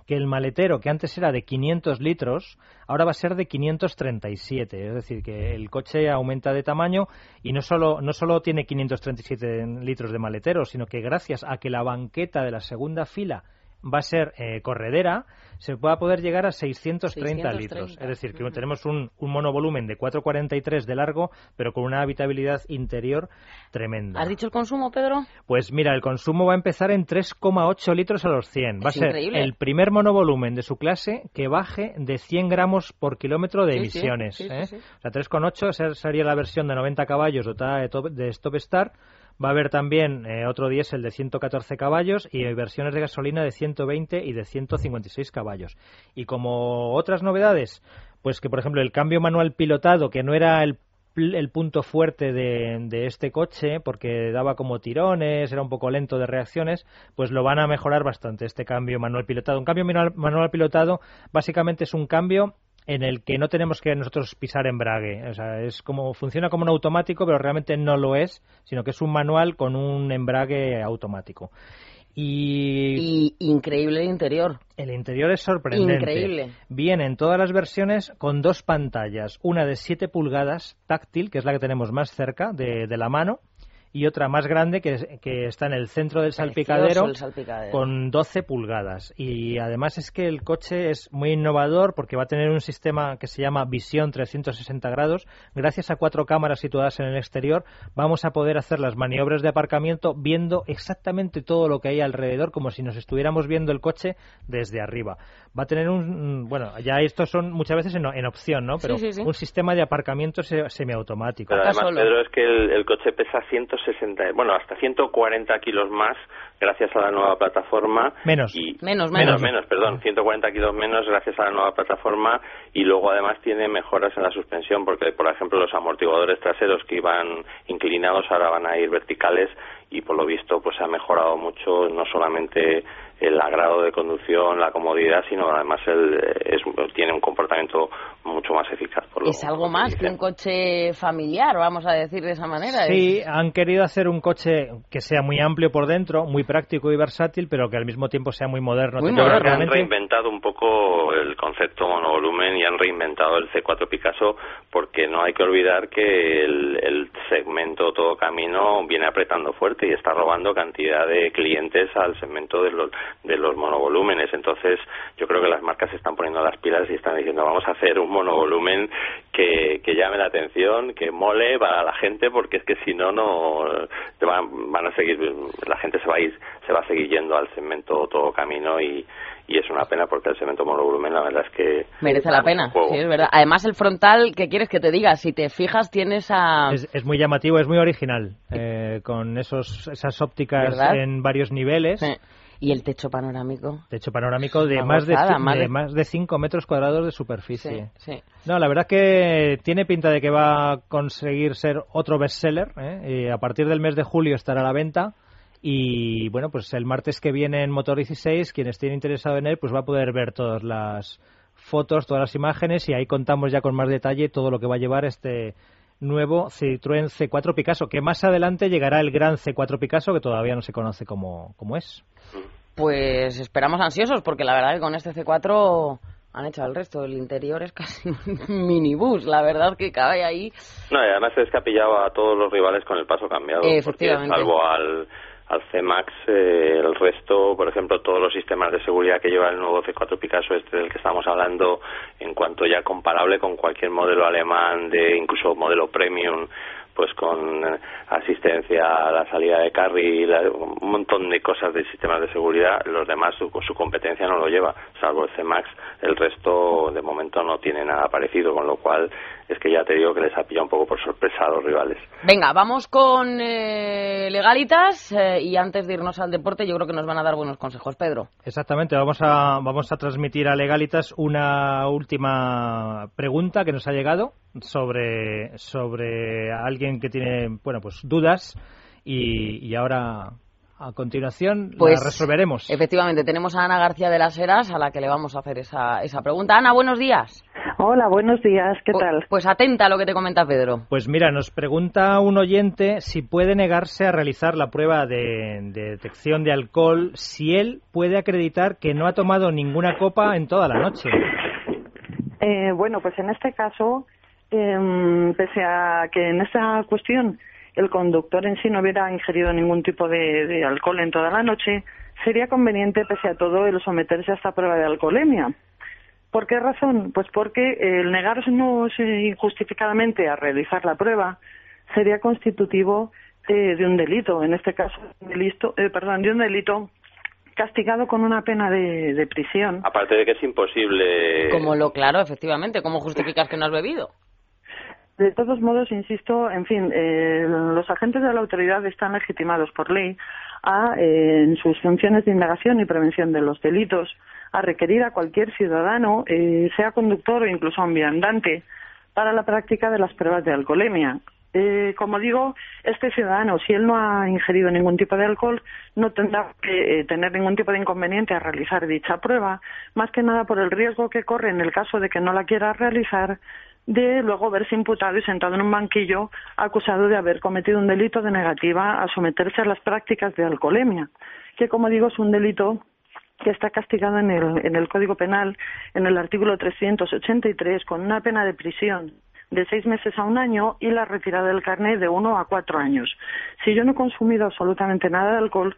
que el maletero, que antes era de 500 litros, ahora va a ser de 537. Es decir, que el coche aumenta de tamaño y no solo, no solo tiene 537 litros de maletero, sino que gracias a que la banqueta de la segunda fila va a ser eh, corredera, se va a poder llegar a 630, litros. 630, Es decir, que tenemos un, un monovolumen de 443 de largo, pero con una habitabilidad interior tremenda. ¿Has dicho el consumo, Pedro? Pues mira, el consumo va a empezar en 3,8 litros a los 100. Va Es a ser increíble. el primer monovolumen de su clase que baje de 100 gramos por kilómetro de Sí, emisiones. sí, sí, ¿eh? O sea, 3,8 esa sería la versión de 90 caballos dotada de, top- de Stop Start. Va a haber también eh, otro diésel de 114 caballos y versiones de gasolina de 120 y de 156 caballos. Y como otras novedades, pues que por ejemplo el cambio manual pilotado, que no era el el punto fuerte de, de, este coche porque daba como tirones, era un poco lento de reacciones, pues lo van a mejorar bastante este cambio manual pilotado. Un cambio manual pilotado básicamente es un cambio en el que no tenemos que nosotros pisar embrague. O sea, es como funciona como un automático, pero realmente no lo es, sino que es un manual con un embrague automático. Y, y increíble el interior. El interior es sorprendente. Increíble. Viene en todas las versiones con dos pantallas, una de 7 pulgadas táctil, que es la que tenemos más cerca de, de la mano, y otra más grande que, que está en el centro del salpicadero, el salpicadero, con 12 pulgadas. Y además es que el coche es muy innovador porque va a tener un sistema que se llama visión 360 grados. Gracias a cuatro cámaras situadas en el exterior vamos a poder hacer las maniobras de aparcamiento viendo exactamente todo lo que hay alrededor como si nos estuviéramos viendo el coche desde arriba. Va a tener un, bueno, ya estos son muchas veces en, en opción, ¿no? Pero sí, sí, sí. un sistema de aparcamiento se, semiautomático. Pero además, Pedro, es que el, el coche pesa 160, bueno, hasta 140 kilos más gracias a la nueva plataforma. Menos. Y, menos, menos, menos, menos, perdón, 140 kilos menos gracias a la nueva plataforma y luego además tiene mejoras en la suspensión porque, por ejemplo, los amortiguadores traseros que iban inclinados ahora van a ir verticales y por lo visto pues ha mejorado mucho no solamente el agrado de conducción, la comodidad, sino además el, es, tiene un comportamiento mucho más eficaz. Por lo, es algo más que un coche familiar, vamos a decir de esa manera. Sí, es... han querido hacer un coche que sea muy amplio por dentro, muy práctico y versátil, pero que al mismo tiempo sea muy moderno. Muy Yo creo que realmente... han reinventado un poco el concepto monovolumen y han reinventado el C4 Picasso porque no hay que olvidar que el, el segmento todo camino viene apretando fuerte y está robando cantidad de clientes al segmento de los de los monovolúmenes. Entonces, yo creo que las marcas se están poniendo las pilas y están diciendo, vamos a hacer un monovolumen que, que llame la atención, que mole para la gente, porque es que si no, no van, van a seguir, la gente se va a ir, se va a seguir yendo al segmento todo camino y, y es una pena porque el segmento monovolumen la verdad es que merece la pena sí es verdad además el frontal qué quieres que te diga si te fijas tienes a es, es muy llamativo es muy original eh, con esos esas ópticas ¿verdad? en varios niveles sí. Y el techo panorámico. Techo panorámico de más de, más de, de... más de 5 metros cuadrados de superficie. Sí, sí. No, la verdad que tiene pinta de que va a conseguir ser otro bestseller. ¿eh? A partir del mes de julio estará a la venta. Y bueno, pues el martes que viene en Motor 16, quien esté interesado en él, pues va a poder ver todas las fotos, todas las imágenes y ahí contamos ya con más detalle todo lo que va a llevar este nuevo Citroën C4 Picasso, que más adelante llegará el gran C4 Picasso, que todavía no se conoce como, como es. Pues esperamos ansiosos, porque la verdad que con este C4 han hecho el resto. El interior es casi un <laughs> minibús, la verdad que cabe ahí. No, y además es que ha pillado a todos los rivales con el paso cambiado. Efectivamente. Porque salvo al, al C-Max, eh, el resto, por ejemplo, todos los sistemas de seguridad que lleva el nuevo C4 Picasso, este del que estamos hablando, en cuanto ya comparable con cualquier modelo alemán, de incluso modelo premium, pues con asistencia a la salida de carril, un montón de cosas de sistemas de seguridad, los demás su, su competencia no lo lleva, salvo el C-Max, el resto de momento no tiene nada parecido, con lo cual es que ya te digo que les ha pillado un poco por sorpresa a los rivales. Venga, vamos con eh, legalitas eh, y antes de irnos al deporte yo creo que nos van a dar buenos consejos, Pedro. Exactamente, vamos a, vamos a transmitir a legalitas una última pregunta que nos ha llegado sobre, sobre alguien que tiene bueno pues dudas y, y ahora a continuación pues, la resolveremos. Efectivamente, tenemos a Ana García de las Heras a la que le vamos a hacer esa, esa pregunta. Ana, buenos días. Hola, buenos días, ¿qué pues, tal? Pues atenta a lo que te comenta Pedro. Pues mira, nos pregunta un oyente si puede negarse a realizar la prueba de, de detección de alcohol si él puede acreditar que no ha tomado ninguna copa en toda la noche. Eh, bueno, pues en este caso, eh, pese a que en esta cuestión el conductor en sí no hubiera ingerido ningún tipo de, de, alcohol en toda la noche, sería conveniente, pese a todo, el someterse a esta prueba de alcoholemia. ¿Por qué razón? Pues porque el negarnos injustificadamente a realizar la prueba sería constitutivo eh, de un delito, en este caso, delito, eh, perdón, de un delito castigado con una pena de, de, prisión. Aparte de que es imposible. Como lo claro, efectivamente, ¿cómo justificas que no has bebido? De todos modos, insisto, en fin, eh, los agentes de la autoridad están legitimados por ley a, eh, en sus funciones de indagación y prevención de los delitos, a requerir a cualquier ciudadano, eh, sea conductor o incluso un viandante, para la práctica de las pruebas de alcoholemia. Eh, como digo, este ciudadano, si él no ha ingerido ningún tipo de alcohol, no tendrá que eh, tener ningún tipo de inconveniente a realizar dicha prueba, más que nada por el riesgo que corre en el caso de que no la quiera realizar de luego verse imputado y sentado en un banquillo acusado de haber cometido un delito de negativa a someterse a las prácticas de alcoholemia, que como digo es un delito que está castigado en el, en el Código Penal en el artículo 383 con una pena de prisión de seis meses a un año y la retirada del carnet de uno a cuatro años. Si yo no he consumido absolutamente nada de alcohol,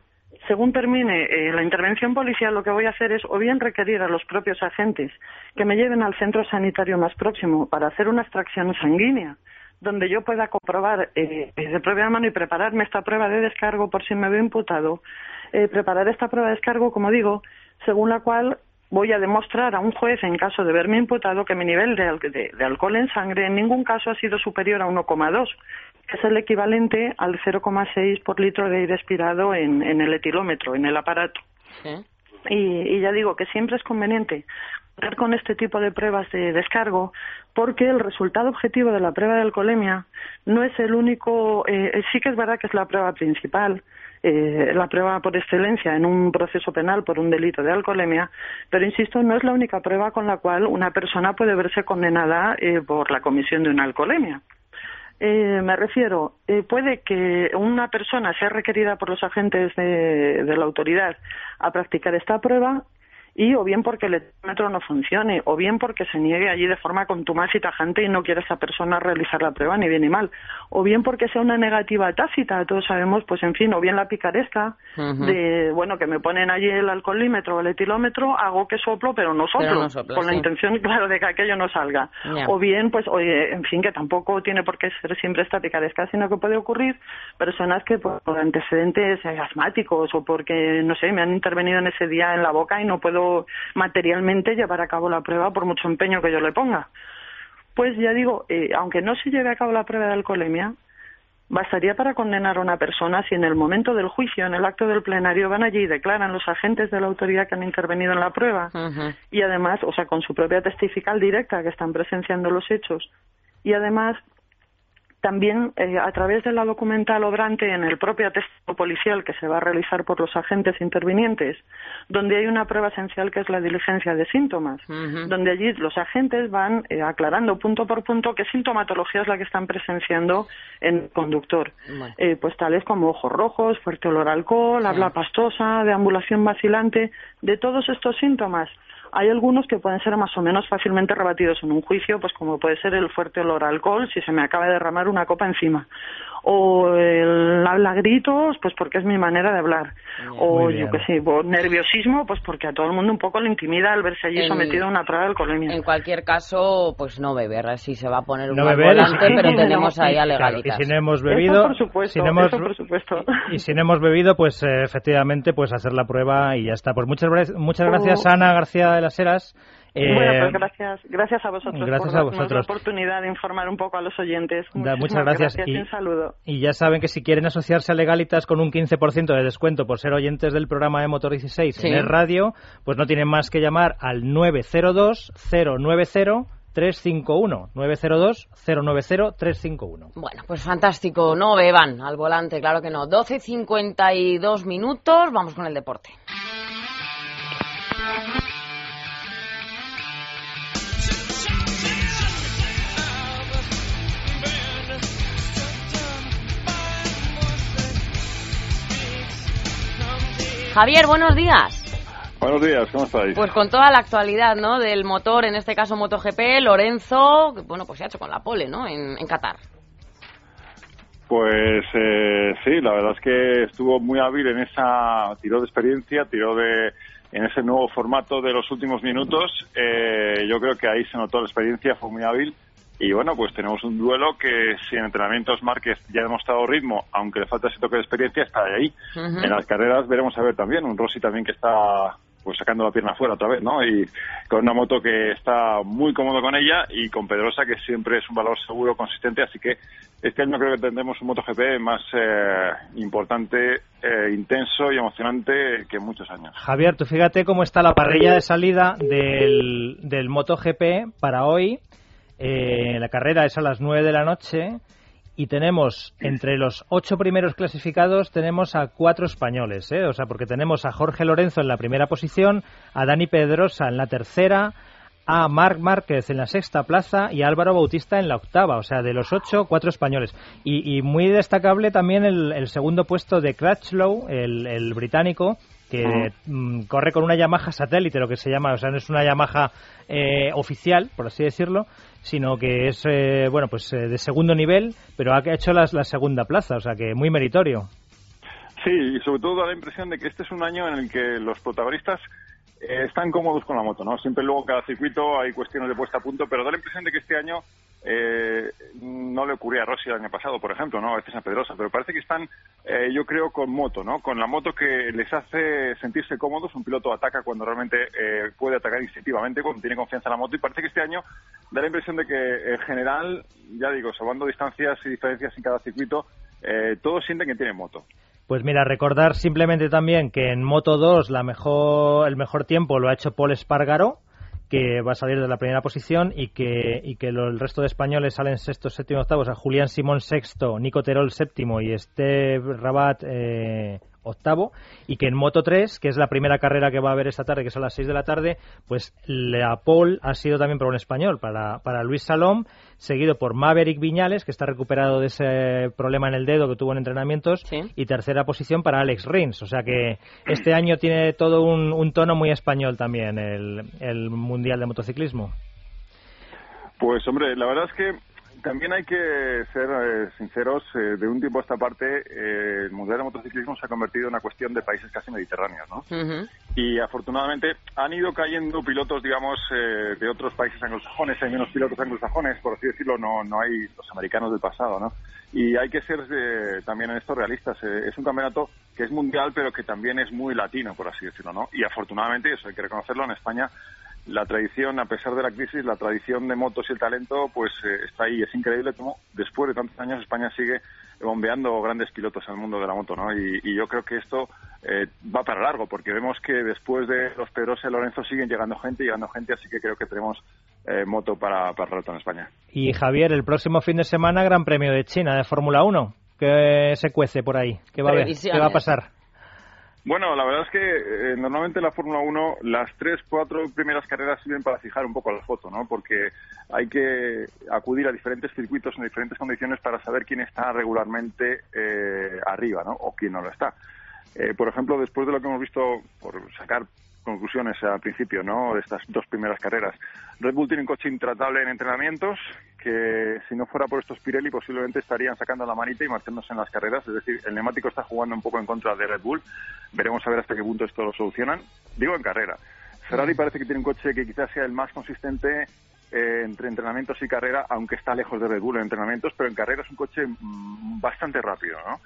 según termine eh, la intervención policial, lo que voy a hacer es o bien requerir a los propios agentes que me lleven al centro sanitario más próximo para hacer una extracción sanguínea, donde yo pueda comprobar eh, de propia mano y prepararme esta prueba de descargo por si me veo imputado, eh, preparar esta prueba de descargo, como digo, según la cual voy a demostrar a un juez, en caso de verme imputado, que mi nivel de, de- alcohol en sangre en ningún caso ha sido superior a 1,2, que es el equivalente al 0,6 por litro de aire expirado en, en el etilómetro, en el aparato. Sí. Y, y ya digo que siempre es conveniente contar con este tipo de pruebas de descargo porque el resultado objetivo de la prueba de alcoholemia no es el único, eh, sí que es verdad que es la prueba principal, eh, la prueba por excelencia en un proceso penal por un delito de alcoholemia, pero insisto, no es la única prueba con la cual una persona puede verse condenada eh, por la comisión de una alcoholemia. Eh, me refiero, eh, puede que una persona sea requerida por los agentes de, de la autoridad a practicar esta prueba y o bien porque el etómetro no funcione, o bien porque se niegue allí de forma contumaz y tajante y no quiere esa persona realizar la prueba ni bien ni mal, o bien porque sea una negativa tácita, todos sabemos, pues en fin, o bien la picaresca de, bueno, que me ponen allí el alcoholímetro o el etilómetro, hago que soplo, pero no soplo, Pero no soplas, con la intención, <laughs> claro, de que aquello no salga. O bien, pues, oye, en fin, que tampoco tiene por qué ser siempre esta picaresca, sino que puede ocurrir personas que por, antecedentes asmáticos o porque, no sé, me han intervenido en ese día en la boca y no puedo materialmente llevar a cabo la prueba por mucho empeño que yo le ponga. Pues ya digo, eh, aunque no se lleve a cabo la prueba de alcoholemia, bastaría para condenar a una persona si en el momento del juicio, en el acto del plenario, van allí y declaran los agentes de la autoridad que han intervenido en la prueba y además, o sea, con su propia testifical directa que están presenciando los hechos y además también eh, a través de la documental obrante en el propio atestado policial que se va a realizar por los agentes intervinientes, donde hay una prueba esencial que es la diligencia de síntomas, donde allí los agentes van eh, aclarando punto por punto qué sintomatología es la que están presenciando en el conductor. Bueno. Eh, pues tales como ojos rojos, fuerte olor a alcohol, habla pastosa, deambulación vacilante, de todos estos síntomas. Hay algunos que pueden ser más o menos fácilmente rebatidos en un juicio, pues como puede ser el fuerte olor a alcohol si se me acaba de derramar una copa encima. O el habla gritos, pues porque es mi manera de hablar. O yo qué sé, o nerviosismo, pues porque a todo el mundo un poco le intimida al verse allí En- sometido a una prueba de alcoholemia. En cualquier caso, pues no beber, si se va a poner un No beber y volante, si- pero no, <laughs> tenemos ahí a Claro, y si no hemos Eso bebido, por supuesto, si no hemos- eso por supuesto. y si no hemos bebido, pues eh, efectivamente, pues hacer la prueba y ya está. Pues muchas, muchas gracias, Oh. Ana García de las Heras. Eh, bueno, pues gracias, gracias a vosotros gracias por a vosotros. la oportunidad de informar un poco a los oyentes. Da- muchas gracias y y- un saludo. Y ya saben que si quieren asociarse a Legalitas con un 15% de descuento por ser oyentes del programa de Motor 16 Sí. en el radio, pues no tienen más que llamar al 902-090-351. 902-090-351. Bueno, pues fantástico, no beban al volante, claro que no. 12.52 minutos, vamos con el deporte. Javier, buenos días. Buenos días, ¿cómo estáis? Pues con toda la actualidad, ¿no? Del motor, en este caso MotoGP, Lorenzo, bueno, pues se ha hecho con la pole, ¿no? En, en Qatar. Pues eh, sí, la verdad es que estuvo muy hábil en esa, tiró de experiencia, tiró de en ese nuevo formato de los últimos minutos. Eh, yo creo que ahí se notó la experiencia, fue muy hábil. Y bueno, pues tenemos un duelo que si en entrenamientos Márquez ya ha demostrado ritmo, aunque le falta ese toque de experiencia, está ahí. En las carreras veremos a ver también un Rossi también que está pues sacando la pierna afuera otra vez, ¿no? Y con una moto que está muy cómodo con ella y con Pedrosa que siempre es un valor seguro, consistente, así que este año creo que tendremos un MotoGP más eh, importante, eh, intenso y emocionante que en muchos años. Javier, tú fíjate cómo está la parrilla de salida del, del MotoGP para hoy. Eh, la carrera es a las 9 de la noche y tenemos entre los ocho primeros clasificados tenemos a cuatro españoles, ¿eh? o sea, porque tenemos a Jorge Lorenzo en la primera posición, a Dani Pedrosa en la tercera, a Marc Márquez en la sexta plaza y a Álvaro Bautista en la octava, o sea, de los ocho, cuatro españoles. Y, y muy destacable también el, el segundo puesto de Crutchlow, el, el británico, que mm, corre con una Yamaha satélite, lo que se llama, o sea, no es una Yamaha eh, oficial, por así decirlo, sino que es, eh, bueno, pues eh, de segundo nivel, pero ha hecho las- la segunda plaza, o sea, que muy meritorio. Sí, y sobre todo da la impresión de que este es un año en el que los protagonistas eh, están cómodos con la moto, ¿no? Siempre luego cada circuito hay cuestiones de puesta a punto, pero da la impresión de que este año eh, no le ocurría a Rossi el año pasado, por ejemplo, ¿no? A veces a Pedrosa, pero parece que están, eh, yo creo, con moto, ¿no? Con la moto que les hace sentirse cómodos. Un piloto ataca cuando realmente eh, puede atacar instintivamente, cuando tiene confianza en la moto, y parece que este año da la impresión de que en general, ya digo, salvando distancias y diferencias en cada circuito, eh, todos sienten que tienen moto. Pues mira, recordar simplemente también que en Moto 2 la mejor, el mejor tiempo lo ha hecho Paul Espargaro, que va a salir de la primera posición y que, y que lo- el resto de españoles salen sexto, séptimo, octavo. O sea, Julián Simón sexto, Nico Terol séptimo y Esteve Rabat eh, octavo. Y que en Moto 3, que es la primera carrera que va a haber esta tarde, que es a las 6 de la tarde, pues la pole ha sido también para un español, para, para Luis Salom, seguido por Maverick Viñales, que está recuperado de ese problema en el dedo que tuvo en entrenamientos, y tercera posición para Alex Rins. O sea que este año tiene todo un, un tono muy español también el, el Mundial de Motociclismo. Pues hombre, la verdad es que también hay que ser eh, sinceros, eh, de un tiempo a esta parte eh, el Mundial de Motociclismo se ha convertido en una cuestión de países casi mediterráneos, ¿no? Y afortunadamente han ido cayendo pilotos, digamos, eh, de otros países anglosajones, hay menos pilotos anglosajones, por así decirlo, no, no hay los americanos del pasado, ¿no? Y hay que ser eh, también en esto realistas. eh, es un campeonato que es mundial, pero que también es muy latino, por así decirlo, ¿no? Y afortunadamente, eso hay que reconocerlo, en España la tradición, a pesar de la crisis, la tradición de motos y el talento, pues eh, está ahí. Es increíble cómo después de tantos años España sigue bombeando grandes pilotos al mundo de la moto, ¿no? Y, y yo creo que esto eh, va para largo, porque vemos que después de los Pedrosa y Lorenzo siguen llegando gente, llegando gente, así que creo que tenemos eh, moto para, para rato en España. Y Javier, el próximo fin de semana, Gran Premio de China de Fórmula 1. ¿Qué se cuece por ahí? ¿Qué va a haber? ¿Qué va a pasar? Bueno, la verdad es que eh, normalmente en la Fórmula 1 las tres, cuatro primeras carreras sirven para fijar un poco la foto, ¿no? Porque hay que acudir a diferentes circuitos en diferentes condiciones para saber quién está regularmente eh, arriba, ¿no? O quién no lo está. Eh, por ejemplo, después de lo que hemos visto, por sacar conclusiones al principio, ¿no? De estas dos primeras carreras. Red Bull tiene un coche intratable en entrenamientos que si no fuera por estos Pirelli posiblemente estarían sacando la manita y marchándose en las carreras. Es decir, el neumático está jugando un poco en contra de Red Bull. Veremos a ver hasta qué punto esto lo solucionan. Digo en carrera. Ferrari parece que tiene un coche que quizás sea el más consistente eh, entre entrenamientos y carrera, aunque está lejos de Red Bull en entrenamientos, pero en carrera es un coche mm, bastante rápido, ¿no?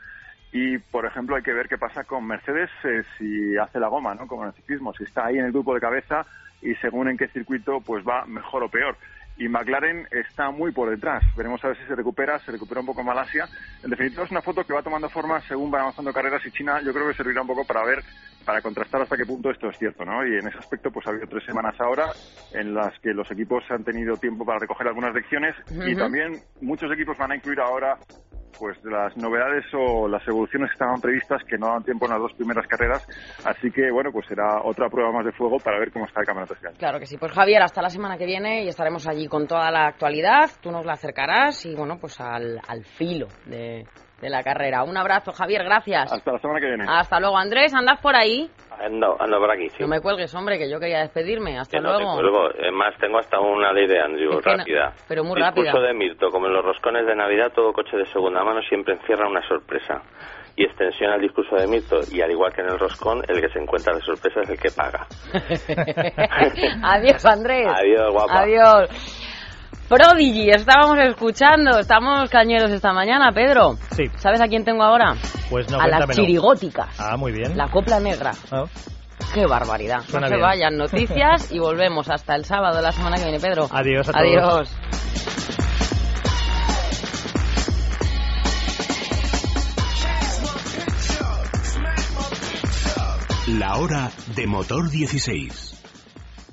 Y, por ejemplo, hay que ver qué pasa con Mercedes eh, si hace la goma, ¿no? Como en el ciclismo, si está ahí en el grupo de cabeza y según en qué circuito, pues va mejor o peor. Y McLaren está muy por detrás. Veremos a ver si se recupera, se recupera un poco Malasia. En definitiva, es una foto que va tomando forma según van avanzando carreras y China yo creo que servirá un poco para ver, para contrastar hasta qué punto esto es cierto, ¿no? Y en ese aspecto, pues ha habido tres semanas ahora en las que los equipos han tenido tiempo para recoger algunas lecciones y también muchos equipos van a incluir ahora pues las novedades o las evoluciones que estaban previstas que no dan tiempo en las dos primeras carreras. Así que, bueno, pues será otra prueba más de fuego para ver cómo está el campeonato este año. Claro que sí. Pues Javier, hasta la semana que viene y estaremos allí con toda la actualidad. Tú nos la acercarás y bueno, pues al, al filo de, de la carrera. Un abrazo, Javier, gracias. Hasta la semana que viene. Hasta luego, Andrés. ¿Andas por ahí? Ando, ando por aquí, sí. No me cuelgues, hombre, que yo quería despedirme. Hasta Que no te luego. cuelgo. Es más, tengo hasta una ley de Andrew Es que no- rápida. pero muy Discurso rápida. de Mirto, como en los roscones de Navidad, todo coche de segunda mano siempre encierra una sorpresa. Y extensión al discurso de Mirto, y al igual que en el roscón, el que se encuentra de sorpresa es el que paga. <laughs> Adiós, Andrés. Adiós, guapa. Adiós. Prodigy, estábamos escuchando, estamos cañeros esta mañana, Pedro. Sí. ¿Sabes a quién tengo ahora? Pues no, a las chirigóticas. Ah, muy bien. La copla negra. Ah. Qué barbaridad. Suena no se bien. vayan noticias y volvemos hasta el sábado de la semana que viene, Pedro. Adiós a todos. Adiós. La hora de motor 16.